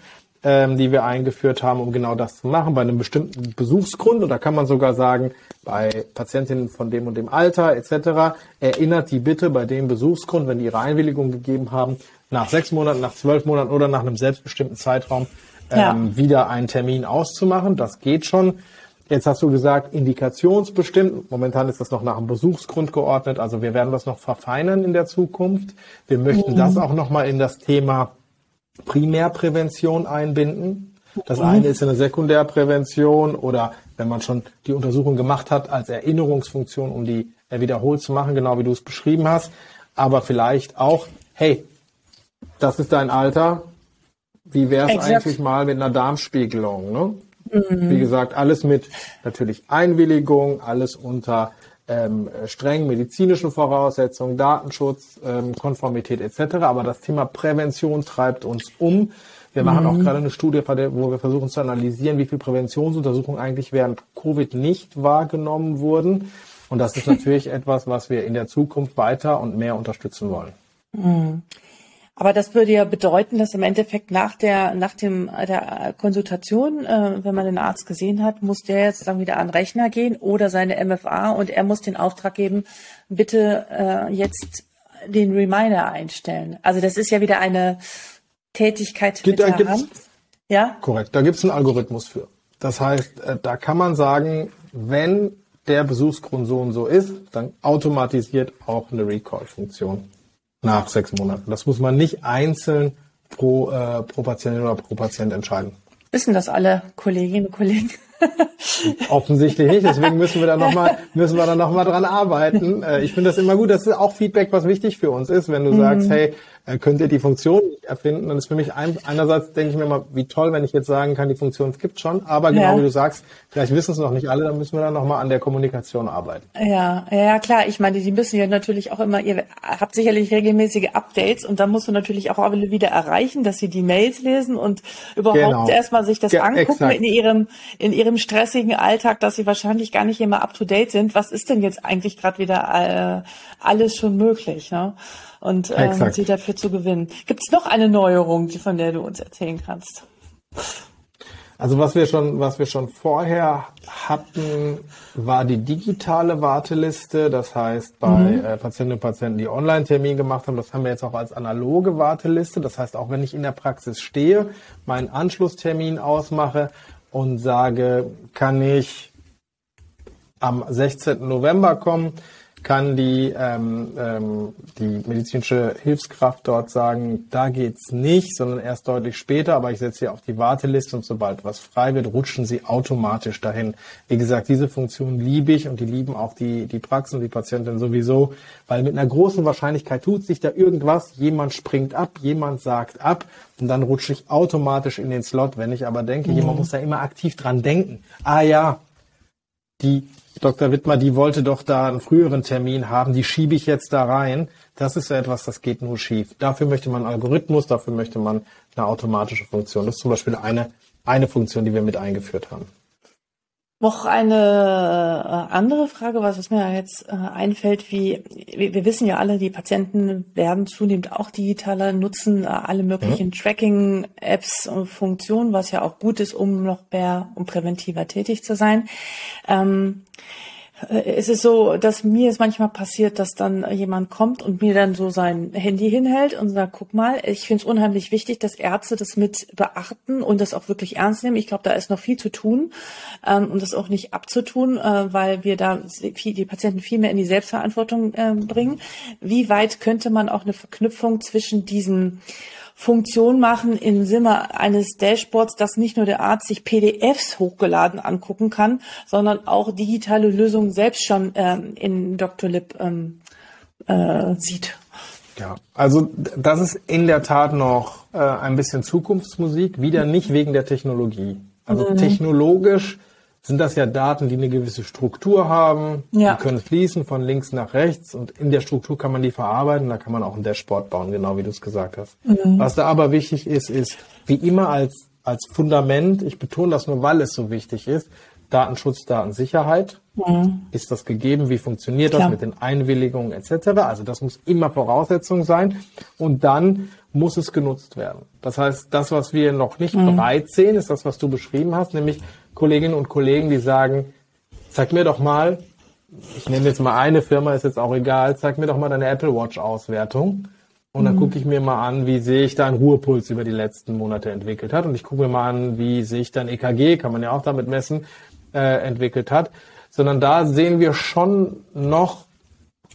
ähm, die wir eingeführt haben, um genau das zu machen, bei einem bestimmten Besuchsgrund. Und da kann man sogar sagen, bei Patientinnen von dem und dem Alter etc. erinnert die bitte bei dem Besuchsgrund, wenn die ihre Einwilligung gegeben haben, nach sechs Monaten, nach zwölf Monaten oder nach einem selbstbestimmten Zeitraum ähm, ja. wieder einen Termin auszumachen. Das geht schon. Jetzt hast du gesagt, indikationsbestimmt. Momentan ist das noch nach einem Besuchsgrund geordnet. Also wir werden das noch verfeinern in der Zukunft. Wir möchten mhm. das auch nochmal in das Thema Primärprävention einbinden. Das mhm. eine ist eine Sekundärprävention oder wenn man schon die Untersuchung gemacht hat, als Erinnerungsfunktion, um die wiederholt zu machen, genau wie du es beschrieben hast. Aber vielleicht auch, hey, das ist dein Alter. Wie wäre es eigentlich mal mit einer Darmspiegelung? Ne? Mhm. Wie gesagt, alles mit natürlich Einwilligung, alles unter ähm, strengen medizinischen Voraussetzungen, Datenschutz, ähm, Konformität etc. Aber das Thema Prävention treibt uns um. Wir machen mhm. auch gerade eine Studie, wo wir versuchen zu analysieren, wie viel Präventionsuntersuchungen eigentlich während Covid nicht wahrgenommen wurden. Und das ist natürlich etwas, was wir in der Zukunft weiter und mehr unterstützen wollen. Mhm. Aber das würde ja bedeuten, dass im Endeffekt nach der, nach dem, der Konsultation, äh, wenn man den Arzt gesehen hat, muss der jetzt dann wieder an den Rechner gehen oder seine MFA und er muss den Auftrag geben, bitte äh, jetzt den Reminder einstellen. Also das ist ja wieder eine Tätigkeit Gibt, mit der Hand. Ja? Korrekt, da gibt es einen Algorithmus für. Das heißt, äh, da kann man sagen, wenn der Besuchsgrund so und so ist, dann automatisiert auch eine Recall-Funktion nach sechs Monaten. Das muss man nicht einzeln pro, äh, pro Patientin oder pro Patient entscheiden. Wissen das alle Kolleginnen und Kollegen? Offensichtlich nicht, deswegen müssen wir da nochmal, müssen wir da noch mal dran arbeiten. Äh, ich finde das immer gut, das ist auch Feedback, was wichtig für uns ist, wenn du mhm. sagst, hey, äh, könnt ihr die Funktion erfinden. Und das ist für mich ein, einerseits denke ich mir mal, wie toll, wenn ich jetzt sagen kann, die Funktion gibt schon, aber genau ja. wie du sagst, vielleicht wissen es noch nicht alle, dann müssen wir dann nochmal an der Kommunikation arbeiten. Ja, ja klar. Ich meine, die müssen ja natürlich auch immer, ihr habt sicherlich regelmäßige Updates und dann musst du natürlich auch alle wieder erreichen, dass sie die Mails lesen und überhaupt genau. erstmal sich das ja, angucken in ihrem, in ihrem stressigen Alltag, dass sie wahrscheinlich gar nicht immer up to date sind. Was ist denn jetzt eigentlich gerade wieder äh, alles schon möglich? Ne? Und ähm, sie dafür zu gewinnen. Gibt es noch eine Neuerung, die, von der du uns erzählen kannst? Also was wir schon, was wir schon vorher hatten, war die digitale Warteliste. Das heißt, bei mhm. äh, Patientinnen und Patienten, die Online-Termin gemacht haben, das haben wir jetzt auch als analoge Warteliste. Das heißt, auch wenn ich in der Praxis stehe, meinen Anschlusstermin ausmache und sage, kann ich am 16. November kommen, kann die, ähm, ähm, die medizinische Hilfskraft dort sagen, da geht's nicht, sondern erst deutlich später, aber ich setze sie auf die Warteliste und sobald was frei wird, rutschen sie automatisch dahin. Wie gesagt, diese Funktion liebe ich und die lieben auch die, die Praxen und die Patienten sowieso, weil mit einer großen Wahrscheinlichkeit tut sich da irgendwas, jemand springt ab, jemand sagt ab und dann rutsche ich automatisch in den Slot. Wenn ich aber denke, mhm. jemand muss da immer aktiv dran denken. Ah ja, die Dr. Wittmer, die wollte doch da einen früheren Termin haben, die schiebe ich jetzt da rein. Das ist ja etwas, das geht nur schief. Dafür möchte man einen Algorithmus, dafür möchte man eine automatische Funktion. Das ist zum Beispiel eine, eine Funktion, die wir mit eingeführt haben. Noch eine äh, andere Frage, was mir jetzt äh, einfällt, wie wir wissen ja alle, die Patienten werden zunehmend auch digitaler, nutzen äh, alle möglichen mhm. Tracking-Apps und Funktionen, was ja auch gut ist, um noch mehr, um präventiver tätig zu sein. Ähm, Äh, es ist so, dass mir es manchmal passiert, dass dann jemand kommt und mir dann so sein Handy hinhält und sagt, guck mal, ich finde es unheimlich wichtig, dass Ärzte das mit beachten und das auch wirklich ernst nehmen. Ich glaube, da ist noch viel zu tun, ähm, um das auch nicht abzutun, äh, weil wir da viel, die Patienten viel mehr in die Selbstverantwortung äh, bringen. Wie weit könnte man auch eine Verknüpfung zwischen diesen Funktion machen im Sinne eines Dashboards, dass nicht nur der Arzt sich PDFs hochgeladen angucken kann, sondern auch digitale Lösungen selbst schon ähm, in Dr. Lib ähm, äh, sieht. Ja, also das ist in der Tat noch äh, ein bisschen Zukunftsmusik, wieder nicht wegen der Technologie. Also mhm. technologisch sind das ja Daten, die eine gewisse Struktur haben. Ja. Die können fließen von links nach rechts und in der Struktur kann man die verarbeiten. Da kann man auch ein Dashboard bauen, genau wie du es gesagt hast. Mhm. Was da aber wichtig ist, ist wie immer als, als Fundament, ich betone das nur, weil es so wichtig ist, Datenschutz, Datensicherheit. Mhm. Ist das gegeben? Wie funktioniert das Klar. mit den Einwilligungen etc.? Also das muss immer Voraussetzung sein. Und dann muss es genutzt werden. Das heißt, das, was wir noch nicht mhm. bereit sehen, ist das, was du beschrieben hast, nämlich Kolleginnen und Kollegen, die sagen, zeig mir doch mal, ich nenne jetzt mal eine Firma, ist jetzt auch egal, zeig mir doch mal deine Apple Watch Auswertung. Und dann mhm. gucke ich mir mal an, wie sehe ich deinen Ruhepuls über die letzten Monate entwickelt hat. Und ich gucke mir mal an, wie sehe ich dein EKG, kann man ja auch damit messen, äh, entwickelt hat. Sondern da sehen wir schon noch,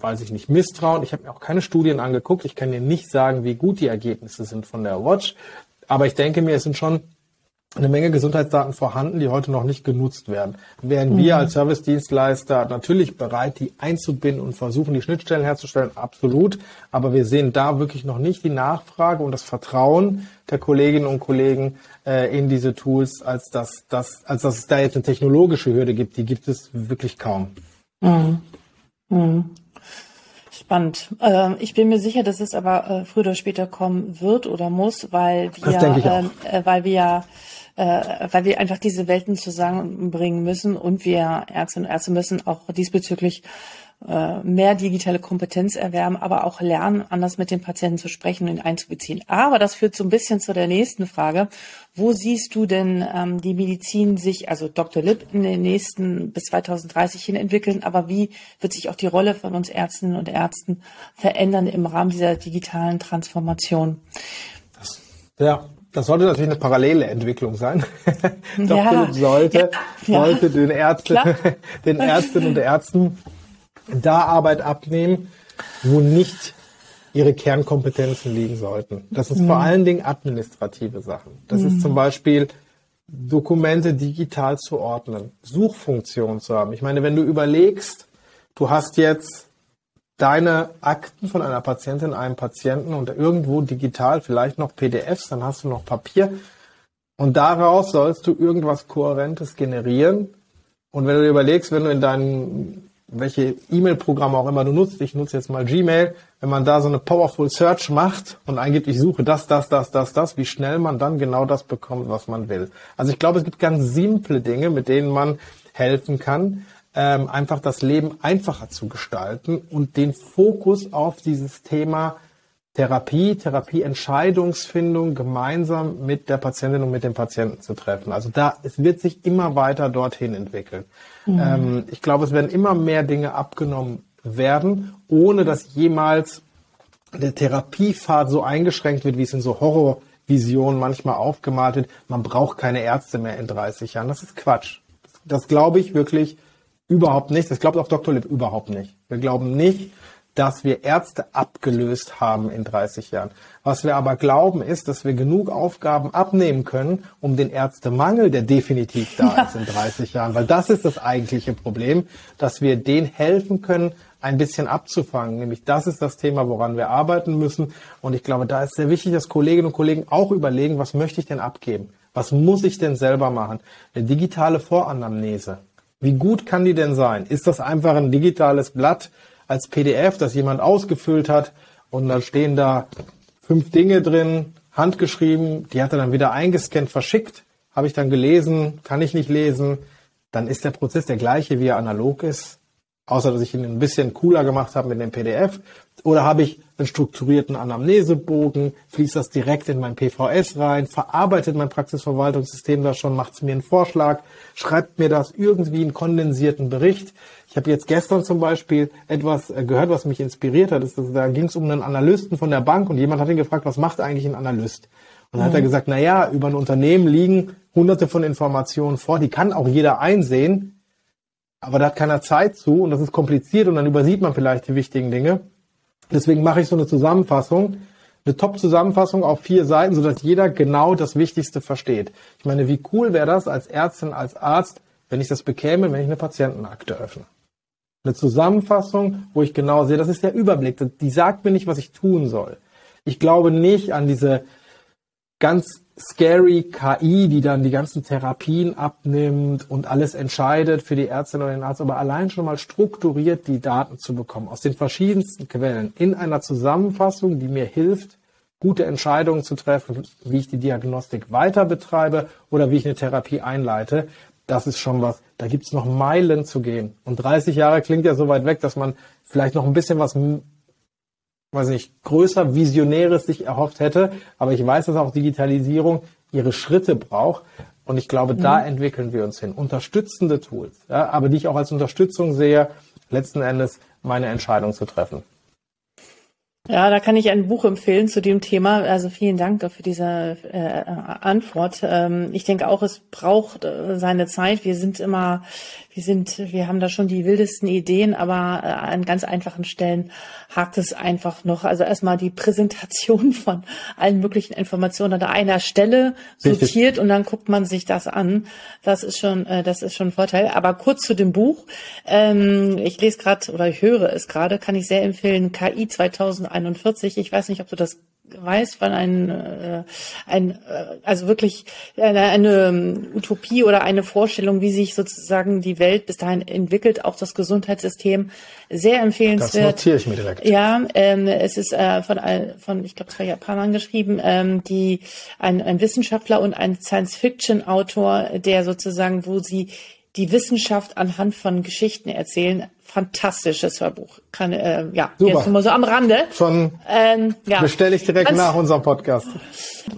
weiß ich nicht, Misstrauen. Ich habe mir auch keine Studien angeguckt. Ich kann dir nicht sagen, wie gut die Ergebnisse sind von der Watch. Aber ich denke mir, es sind schon eine Menge Gesundheitsdaten vorhanden, die heute noch nicht genutzt werden. Wären wir mhm. als Service-Dienstleister natürlich bereit, die einzubinden und versuchen, die Schnittstellen herzustellen? Absolut. Aber wir sehen da wirklich noch nicht die Nachfrage und das Vertrauen der Kolleginnen und Kollegen äh, in diese Tools, als dass, dass, als dass es da jetzt eine technologische Hürde gibt. Die gibt es wirklich kaum. Mhm. Mhm. Spannend. Äh, ich bin mir sicher, dass es aber äh, früher oder später kommen wird oder muss, weil wir, ähm, äh, weil wir ja äh, weil wir einfach diese Welten zusammenbringen müssen und wir Ärzte und Ärzte müssen auch diesbezüglich äh, mehr digitale Kompetenz erwerben, aber auch lernen, anders mit den Patienten zu sprechen und ihn einzubeziehen. Aber das führt so ein bisschen zu der nächsten Frage. Wo siehst du denn ähm, die Medizin sich, also Dr. Lipp, in den nächsten bis 2030 hin entwickeln? Aber wie wird sich auch die Rolle von uns Ärztinnen und Ärzten verändern im Rahmen dieser digitalen Transformation? Ja, das sollte natürlich eine parallele Entwicklung sein. Doch ja. sollte, ja. sollte den Ärzten, den Ärztinnen und Ärzten da Arbeit abnehmen, wo nicht ihre Kernkompetenzen liegen sollten. Das sind mhm. vor allen Dingen administrative Sachen. Das mhm. ist zum Beispiel Dokumente digital zu ordnen, Suchfunktionen zu haben. Ich meine, wenn du überlegst, du hast jetzt deine Akten von einer Patientin, einem Patienten und irgendwo digital, vielleicht noch PDFs, dann hast du noch Papier. Und daraus sollst du irgendwas Kohärentes generieren. Und wenn du dir überlegst, wenn du in deinen, welche E-Mail-Programme auch immer du nutzt, ich nutze jetzt mal Gmail, wenn man da so eine Powerful Search macht und eingibt, ich suche das, das, das, das, das, wie schnell man dann genau das bekommt, was man will. Also ich glaube, es gibt ganz simple Dinge, mit denen man helfen kann ähm, einfach das Leben einfacher zu gestalten und den Fokus auf dieses Thema Therapie, Therapieentscheidungsfindung gemeinsam mit der Patientin und mit dem Patienten zu treffen. Also da, es wird sich immer weiter dorthin entwickeln. Mhm. Ähm, ich glaube, es werden immer mehr Dinge abgenommen werden, ohne dass jemals der Therapiepfad so eingeschränkt wird, wie es in so Horrorvisionen manchmal aufgemalt wird. Man braucht keine Ärzte mehr in 30 Jahren. Das ist Quatsch. Das glaube ich wirklich Überhaupt nicht. Das glaubt auch Dr. Lipp überhaupt nicht. Wir glauben nicht, dass wir Ärzte abgelöst haben in 30 Jahren. Was wir aber glauben, ist, dass wir genug Aufgaben abnehmen können, um den Ärztemangel, der definitiv da ja. ist in 30 Jahren, weil das ist das eigentliche Problem, dass wir denen helfen können, ein bisschen abzufangen. Nämlich das ist das Thema, woran wir arbeiten müssen. Und ich glaube, da ist sehr wichtig, dass Kolleginnen und Kollegen auch überlegen, was möchte ich denn abgeben? Was muss ich denn selber machen? Eine digitale Voranamnese wie gut kann die denn sein? Ist das einfach ein digitales Blatt als PDF, das jemand ausgefüllt hat und da stehen da fünf Dinge drin, handgeschrieben, die hat er dann wieder eingescannt, verschickt, habe ich dann gelesen, kann ich nicht lesen, dann ist der Prozess der gleiche, wie er analog ist. Außer dass ich ihn ein bisschen cooler gemacht habe mit dem PDF? Oder habe ich einen strukturierten Anamnesebogen, fließt das direkt in mein PVS rein, verarbeitet mein Praxisverwaltungssystem das schon, macht es mir einen Vorschlag, schreibt mir das irgendwie einen kondensierten Bericht. Ich habe jetzt gestern zum Beispiel etwas äh, gehört, was mich inspiriert hat. da ging es um einen Analysten von der Bank und jemand hat ihn gefragt, was macht eigentlich ein Analyst? Und dann mhm. hat er mhm. gesagt, na ja, über ein Unternehmen liegen hunderte von Informationen vor, die kann auch jeder einsehen, aber da hat keiner Zeit zu und das ist kompliziert und dann übersieht man vielleicht die wichtigen Dinge. Deswegen mache ich so eine Zusammenfassung, eine Top-Zusammenfassung auf vier Seiten, sodass jeder genau das Wichtigste versteht. Ich meine, wie cool wäre das als Ärztin, als Arzt, wenn ich das bekäme, wenn ich eine Patientenakte öffne? Eine Zusammenfassung, wo ich genau sehe, das ist der Überblick. Die sagt mir nicht, was ich tun soll. Ich glaube nicht an diese ganz scary KI, die dann die ganzen Therapien abnimmt und alles entscheidet für die Ärztin oder den Arzt, aber allein schon mal strukturiert die Daten zu bekommen aus den verschiedensten Quellen in einer Zusammenfassung, die mir hilft, gute Entscheidungen zu treffen, wie ich die Diagnostik weiter betreibe oder wie ich eine Therapie einleite. Das ist schon was, da gibt's noch Meilen zu gehen. Und 30 Jahre klingt ja so weit weg, dass man vielleicht noch ein bisschen was weiß nicht, größer Visionäres sich erhofft hätte. Aber ich weiß, dass auch Digitalisierung ihre Schritte braucht. Und ich glaube, mhm. da entwickeln wir uns hin. Unterstützende Tools, ja, aber die ich auch als Unterstützung sehe, letzten Endes meine Entscheidung zu treffen. Ja, da kann ich ein Buch empfehlen zu dem Thema. Also vielen Dank für diese äh, Antwort. Ähm, ich denke auch, es braucht äh, seine Zeit. Wir sind immer wir sind, wir haben da schon die wildesten Ideen, aber äh, an ganz einfachen Stellen hakt es einfach noch. Also erstmal die Präsentation von allen möglichen Informationen an einer Stelle sortiert Richtig. und dann guckt man sich das an. Das ist schon, äh, das ist schon ein Vorteil. Aber kurz zu dem Buch. Ähm, ich lese gerade oder ich höre es gerade, kann ich sehr empfehlen. KI 2041. Ich weiß nicht, ob du das weiß, wann ein, äh, ein äh, also wirklich eine, eine ähm, Utopie oder eine Vorstellung, wie sich sozusagen die Welt bis dahin entwickelt, auch das Gesundheitssystem, sehr empfehlenswert. Das notiere ich mir direkt. Ja, ähm, es ist äh, von, von, ich glaube, zwei Japanern geschrieben, ähm, die ein, ein Wissenschaftler und ein Science-Fiction-Autor, der sozusagen, wo sie die Wissenschaft anhand von Geschichten erzählen, fantastisches Hörbuch. Kann, äh, ja, Super. jetzt nur so am Rande. Schon ähm, ja. bestelle ich direkt Ganz, nach unserem Podcast.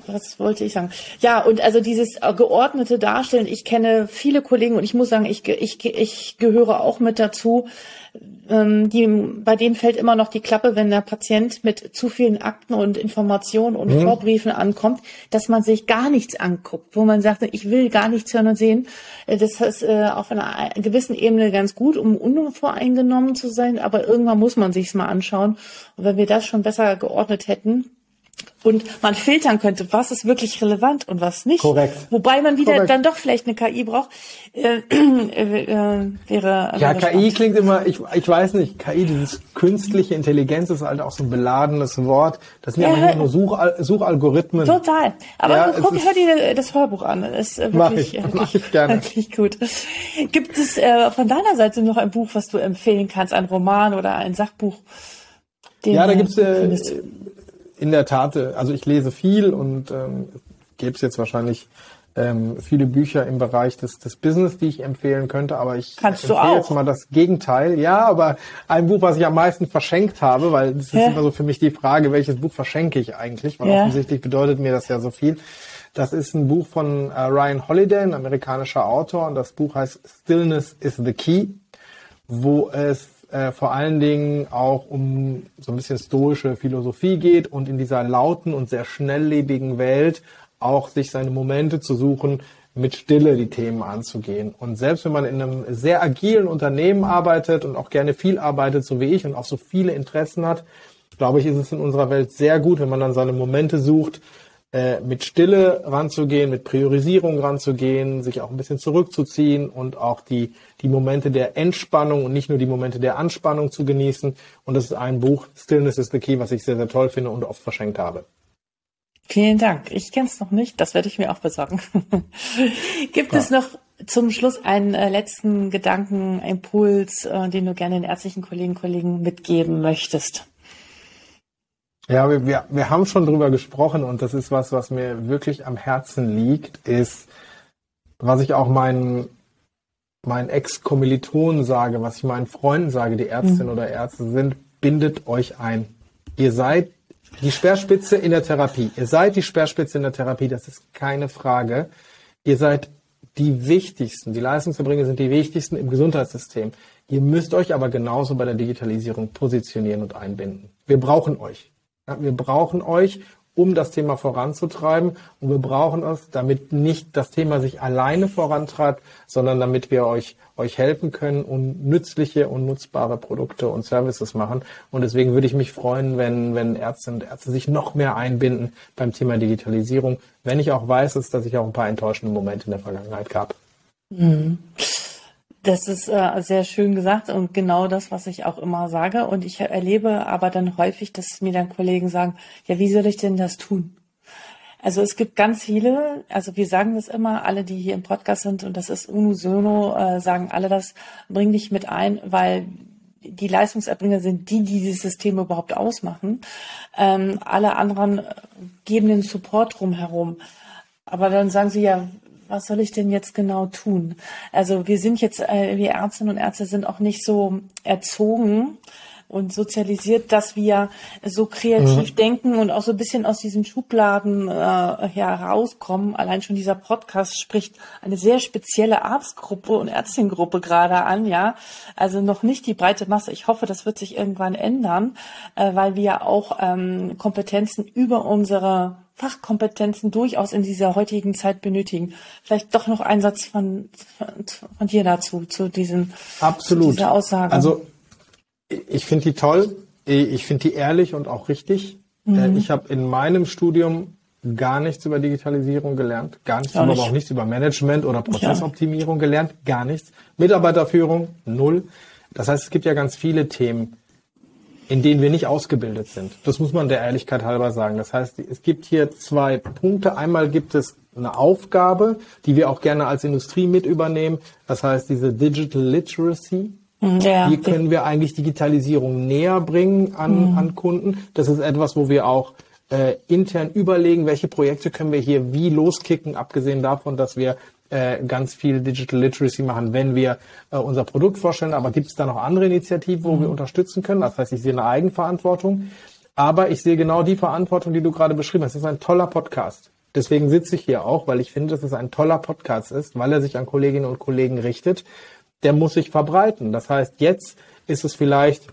Was wollte ich sagen? Ja, und also dieses äh, geordnete Darstellen. Ich kenne viele Kollegen und ich muss sagen, ich, ich, ich gehöre auch mit dazu, ähm, die, bei denen fällt immer noch die Klappe, wenn der Patient mit zu vielen Akten und Informationen und mhm. Vorbriefen ankommt, dass man sich gar nichts anguckt, wo man sagt, ich will gar nichts hören und sehen. Äh, das ist äh, auf einer gewissen Ebene ganz gut, um unvoreingenommen zu sein, aber irgendwann muss man sich's mal anschauen. Und wenn wir das schon besser geordnet hätten, und man filtern könnte, was ist wirklich relevant und was nicht. Korrekt. Wobei man wieder Korrekt. dann doch vielleicht eine KI braucht, äh, äh, äh, wäre. Ja, KI spannend. klingt immer, ich, ich weiß nicht, KI, dieses künstliche Intelligenz ist halt auch so ein beladenes Wort. Das sind ja, ja nur Such, Suchalgorithmen. Total. Aber ja, guck, hör dir das Hörbuch an. Das ist wirklich, mach ich, wirklich, mach ich gerne. wirklich gut. Gibt es äh, von deiner Seite noch ein Buch, was du empfehlen kannst, ein Roman oder ein Sachbuch? ja, da gibt's äh, in der Tat, äh, also ich lese viel und ähm, gäbe es jetzt wahrscheinlich ähm, viele Bücher im Bereich des, des Business, die ich empfehlen könnte, aber ich Kannst empfehle jetzt mal das Gegenteil. Ja, aber ein Buch, was ich am meisten verschenkt habe, weil das ist ja. immer so für mich die Frage, welches Buch verschenke ich eigentlich, weil ja. offensichtlich bedeutet mir das ja so viel. Das ist ein Buch von äh, Ryan Holiday, ein amerikanischer Autor, und das Buch heißt Stillness is the Key, wo es äh, vor allen Dingen auch um so ein bisschen stoische Philosophie geht und in dieser lauten und sehr schnelllebigen Welt auch sich seine Momente zu suchen, mit Stille die Themen anzugehen. Und selbst wenn man in einem sehr agilen Unternehmen arbeitet und auch gerne viel arbeitet, so wie ich, und auch so viele Interessen hat, glaube ich, ist es in unserer Welt sehr gut, wenn man dann seine Momente sucht, äh, mit Stille ranzugehen, mit Priorisierung ranzugehen, sich auch ein bisschen zurückzuziehen und auch die, die Momente der Entspannung und nicht nur die Momente der Anspannung zu genießen. Und das ist ein Buch, Stillness is the Key, was ich sehr, sehr toll finde und oft verschenkt habe. Vielen Dank. Ich kenne es noch nicht. Das werde ich mir auch besorgen. Gibt ja. es noch zum Schluss einen äh, letzten Gedanken, Impuls, äh, den du gerne den ärztlichen Kolleginnen und Kollegen mitgeben möchtest? Ja, wir, wir, wir haben schon drüber gesprochen und das ist was, was mir wirklich am Herzen liegt, ist, was ich auch meinen meinen Ex-Kommilitonen sage, was ich meinen Freunden sage, die Ärztinnen mhm. oder Ärzte sind, bindet euch ein. Ihr seid die Speerspitze in der Therapie. Ihr seid die Speerspitze in der Therapie, das ist keine Frage. Ihr seid die wichtigsten, die Leistungserbringer sind die wichtigsten im Gesundheitssystem. Ihr müsst euch aber genauso bei der Digitalisierung positionieren und einbinden. Wir brauchen euch. Wir brauchen euch, um das Thema voranzutreiben. Und wir brauchen es, damit nicht das Thema sich alleine vorantreibt, sondern damit wir euch, euch helfen können und nützliche und nutzbare Produkte und Services machen. Und deswegen würde ich mich freuen, wenn, wenn Ärzte und Ärzte sich noch mehr einbinden beim Thema Digitalisierung, wenn ich auch weiß, dass ich auch ein paar enttäuschende Momente in der Vergangenheit gab. Mhm. Das ist äh, sehr schön gesagt und genau das, was ich auch immer sage. Und ich erlebe aber dann häufig, dass mir dann Kollegen sagen, ja, wie soll ich denn das tun? Also es gibt ganz viele, also wir sagen das immer, alle, die hier im Podcast sind, und das ist Unusono, äh, sagen alle das, bring dich mit ein, weil die Leistungserbringer sind die, die dieses System überhaupt ausmachen. Ähm, alle anderen geben den Support drumherum. Aber dann sagen sie ja, was soll ich denn jetzt genau tun? Also wir sind jetzt, äh, wir Ärztinnen und Ärzte sind auch nicht so erzogen und sozialisiert, dass wir so kreativ mhm. denken und auch so ein bisschen aus diesen Schubladen äh, herauskommen. Allein schon dieser Podcast spricht eine sehr spezielle Arztgruppe und Ärztingruppe gerade an, ja. Also noch nicht die breite Masse. Ich hoffe, das wird sich irgendwann ändern, äh, weil wir auch ähm, Kompetenzen über unsere Fachkompetenzen durchaus in dieser heutigen Zeit benötigen. Vielleicht doch noch ein Satz von, von, dir dazu, zu diesen Absolut. Zu dieser Aussage. Also ich finde die toll, ich finde die ehrlich und auch richtig. Mhm. Äh, ich habe in meinem Studium gar nichts über Digitalisierung gelernt, gar nichts, aber auch nichts über Management oder Prozessoptimierung ja. gelernt, gar nichts. Mitarbeiterführung, null. Das heißt, es gibt ja ganz viele Themen, in denen wir nicht ausgebildet sind. Das muss man der Ehrlichkeit halber sagen. Das heißt, es gibt hier zwei Punkte. Einmal gibt es eine Aufgabe, die wir auch gerne als Industrie mit übernehmen. Das heißt, diese Digital Literacy. Mhm. Ja, Wie können wir eigentlich Digitalisierung näher bringen an, mhm. an Kunden? Das ist etwas, wo wir auch äh, intern überlegen, welche Projekte können wir hier wie loskicken, abgesehen davon, dass wir äh, ganz viel Digital Literacy machen, wenn wir äh, unser Produkt vorstellen. Aber gibt es da noch andere Initiativen, wo mhm. wir unterstützen können? Das heißt, ich sehe eine Eigenverantwortung. Aber ich sehe genau die Verantwortung, die du gerade beschrieben hast. Das ist ein toller Podcast. Deswegen sitze ich hier auch, weil ich finde, dass es ein toller Podcast ist, weil er sich an Kolleginnen und Kollegen richtet. Der muss sich verbreiten. Das heißt, jetzt ist es vielleicht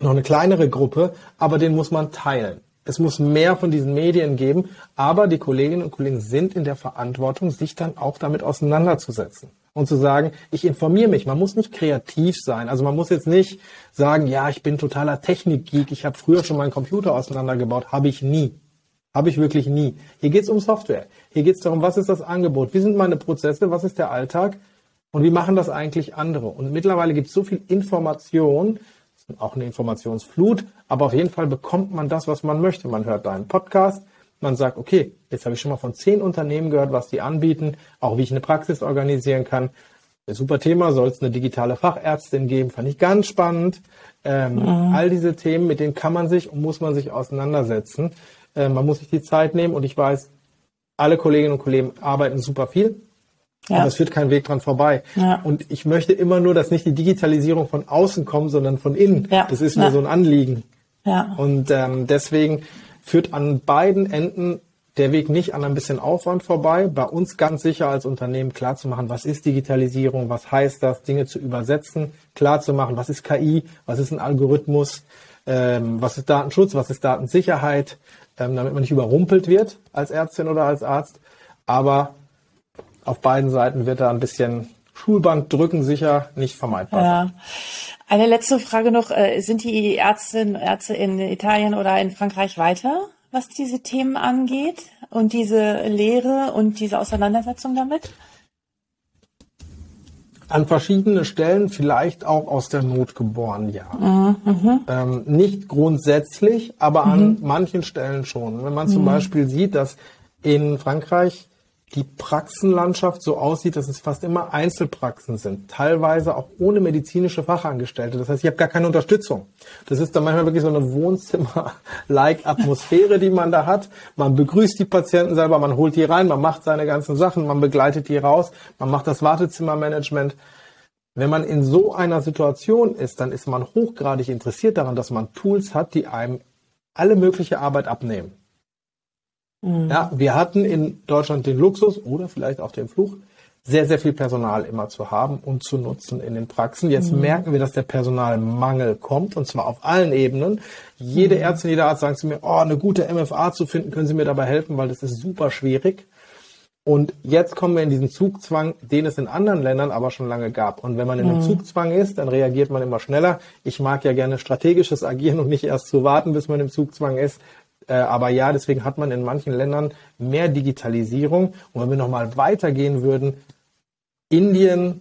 noch eine kleinere Gruppe, aber den muss man teilen. Es muss mehr von diesen Medien geben, aber die Kolleginnen und Kollegen sind in der Verantwortung, sich dann auch damit auseinanderzusetzen und zu sagen, ich informiere mich. Man muss nicht kreativ sein. Also man muss jetzt nicht sagen, ja, ich bin totaler Technikgeek, ich habe früher schon meinen Computer auseinandergebaut. Habe ich nie. Habe ich wirklich nie. Hier geht es um Software. Hier geht es darum, was ist das Angebot? Wie sind meine Prozesse? Was ist der Alltag? Und wie machen das eigentlich andere? Und mittlerweile gibt es so viel Information, auch eine Informationsflut, aber auf jeden Fall bekommt man das, was man möchte. Man hört deinen Podcast, man sagt, okay, jetzt habe ich schon mal von zehn Unternehmen gehört, was die anbieten, auch wie ich eine Praxis organisieren kann. Super Thema, soll es eine digitale Fachärztin geben, fand ich ganz spannend. Ähm, mhm. All diese Themen, mit denen kann man sich und muss man sich auseinandersetzen. Äh, man muss sich die Zeit nehmen und ich weiß, alle Kolleginnen und Kollegen arbeiten super viel. Ja. Aber es führt kein Weg dran vorbei. Ja. Und ich möchte immer nur, dass nicht die Digitalisierung von außen kommt, sondern von innen. Ja. Das ist mir ja. so ein Anliegen. Ja. Und ähm, deswegen führt an beiden Enden der Weg nicht an ein bisschen Aufwand vorbei. Bei uns ganz sicher als Unternehmen klar zu machen, was ist Digitalisierung, was heißt das, Dinge zu übersetzen, klar zu machen, was ist KI, was ist ein Algorithmus, ähm, was ist Datenschutz, was ist Datensicherheit, ähm, damit man nicht überrumpelt wird als Ärztin oder als Arzt. Aber auf beiden Seiten wird da ein bisschen Schulband drücken sicher nicht vermeidbar. Ja. Eine letzte Frage noch. Äh, sind die Ärztinnen Ärzte in Italien oder in Frankreich weiter, was diese Themen angeht und diese Lehre und diese Auseinandersetzung damit? An verschiedenen Stellen vielleicht auch aus der Not geboren, ja. Mhm. mhm. Ähm, nicht grundsätzlich, aber an mhm. manchen Stellen schon. Wenn man zum mhm. Beispiel sieht, dass in Frankreich die Praxenlandschaft so aussieht, dass es fast immer Einzelpraxen sind, teilweise auch ohne medizinische Fachangestellte. Das heißt, ich habe gar keine Unterstützung. Das ist dann manchmal wirklich so eine Wohnzimmer-like Atmosphäre, die man da hat. Man begrüßt die Patienten selber, man holt die rein, man macht seine ganzen Sachen, man begleitet die raus, man macht das Wartezimmermanagement. Wenn man in so einer Situation ist, dann ist man hochgradig interessiert daran, dass man Tools hat, die einem alle mögliche Arbeit abnehmen. Mhm. Ja, wir hatten in Deutschland den Luxus oder vielleicht auch den Fluch, sehr, sehr viel Personal immer zu haben und zu nutzen in den Praxen. Jetzt mhm. merken wir, dass der Personalmangel kommt und zwar auf allen Ebenen. Jede mhm. Ärztin, jeder Arzt sagen zu mir, oh, eine gute MFA zu finden, können Sie mir dabei helfen, weil das ist super schwierig. Und jetzt kommen wir in diesen Zugzwang, den es in anderen Ländern aber schon lange gab. Und wenn man in einem mhm. Zugzwang ist, dann reagiert man immer schneller. Ich mag ja gerne strategisches Agieren und nicht erst zu warten, bis man im Zugzwang ist. Äh, aber ja, deswegen hat man in manchen Ländern mehr Digitalisierung. Und wenn wir nochmal weitergehen würden, Indien,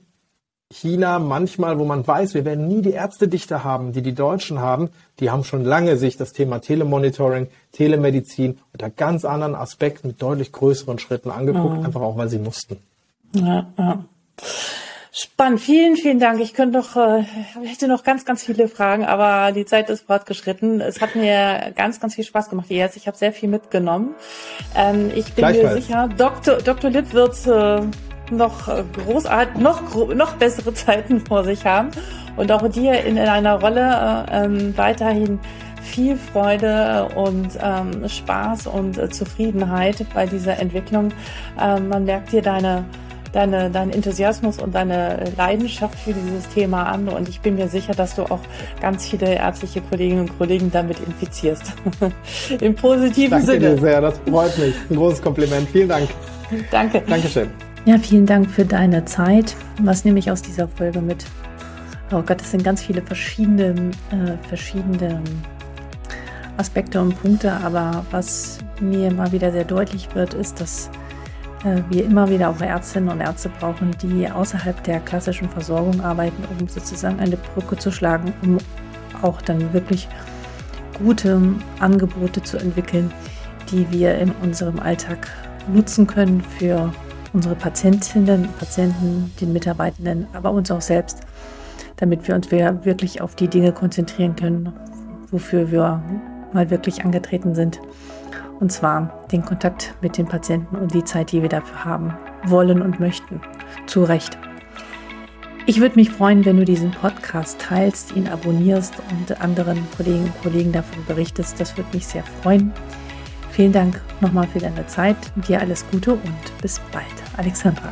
China manchmal, wo man weiß, wir werden nie die Ärztedichte haben, die die Deutschen haben, die haben schon lange sich das Thema Telemonitoring, Telemedizin unter ganz anderen Aspekten mit deutlich größeren Schritten angeguckt, mhm. einfach auch, weil sie mussten. Ja, ja. Spannend, vielen, vielen Dank. Ich könnte noch, äh, hätte noch ganz, ganz viele Fragen, aber die Zeit ist fortgeschritten. Es hat mir ganz, ganz viel Spaß gemacht jetzt. Ich habe sehr viel mitgenommen. Ähm, ich bin mir sicher, Dr. Dr. Lipp wird äh, noch großartig, noch, noch bessere Zeiten vor sich haben und auch dir in, in einer Rolle äh, ähm, weiterhin viel Freude und ähm, Spaß und äh, Zufriedenheit bei dieser Entwicklung. Ähm, man merkt dir deine deine, deinen Enthusiasmus und deine Leidenschaft für dieses Thema an. Und ich bin mir sicher, dass du auch ganz viele ärztliche Kolleginnen und Kollegen damit infizierst. Im positiven Danke Sinne. Danke dir sehr, das freut mich. Ein großes Kompliment. Vielen Dank. Danke. Dankeschön. Ja, vielen Dank für deine Zeit. Was nehme ich aus dieser Folge mit? Oh Gott, es sind ganz viele verschiedene, äh, verschiedene Aspekte und Punkte, aber was mir immer wieder sehr deutlich wird, ist, dass wir immer wieder auch Ärztinnen und Ärzte brauchen, die außerhalb der klassischen Versorgung arbeiten, um sozusagen eine Brücke zu schlagen, um auch dann wirklich gute Angebote zu entwickeln, die wir in unserem Alltag nutzen können für unsere Patientinnen, Patienten, den Mitarbeitenden, aber uns auch selbst, damit wir uns wirklich auf die Dinge konzentrieren können, wofür wir mal wirklich angetreten sind. Und zwar den Kontakt mit den Patienten und die Zeit, die wir dafür haben, wollen und möchten. Zu Recht. Ich würde mich freuen, wenn du diesen Podcast teilst, ihn abonnierst und anderen Kolleginnen und Kollegen davon berichtest. Das würde mich sehr freuen. Vielen Dank nochmal für deine Zeit. Dir alles Gute und bis bald. Alexandra.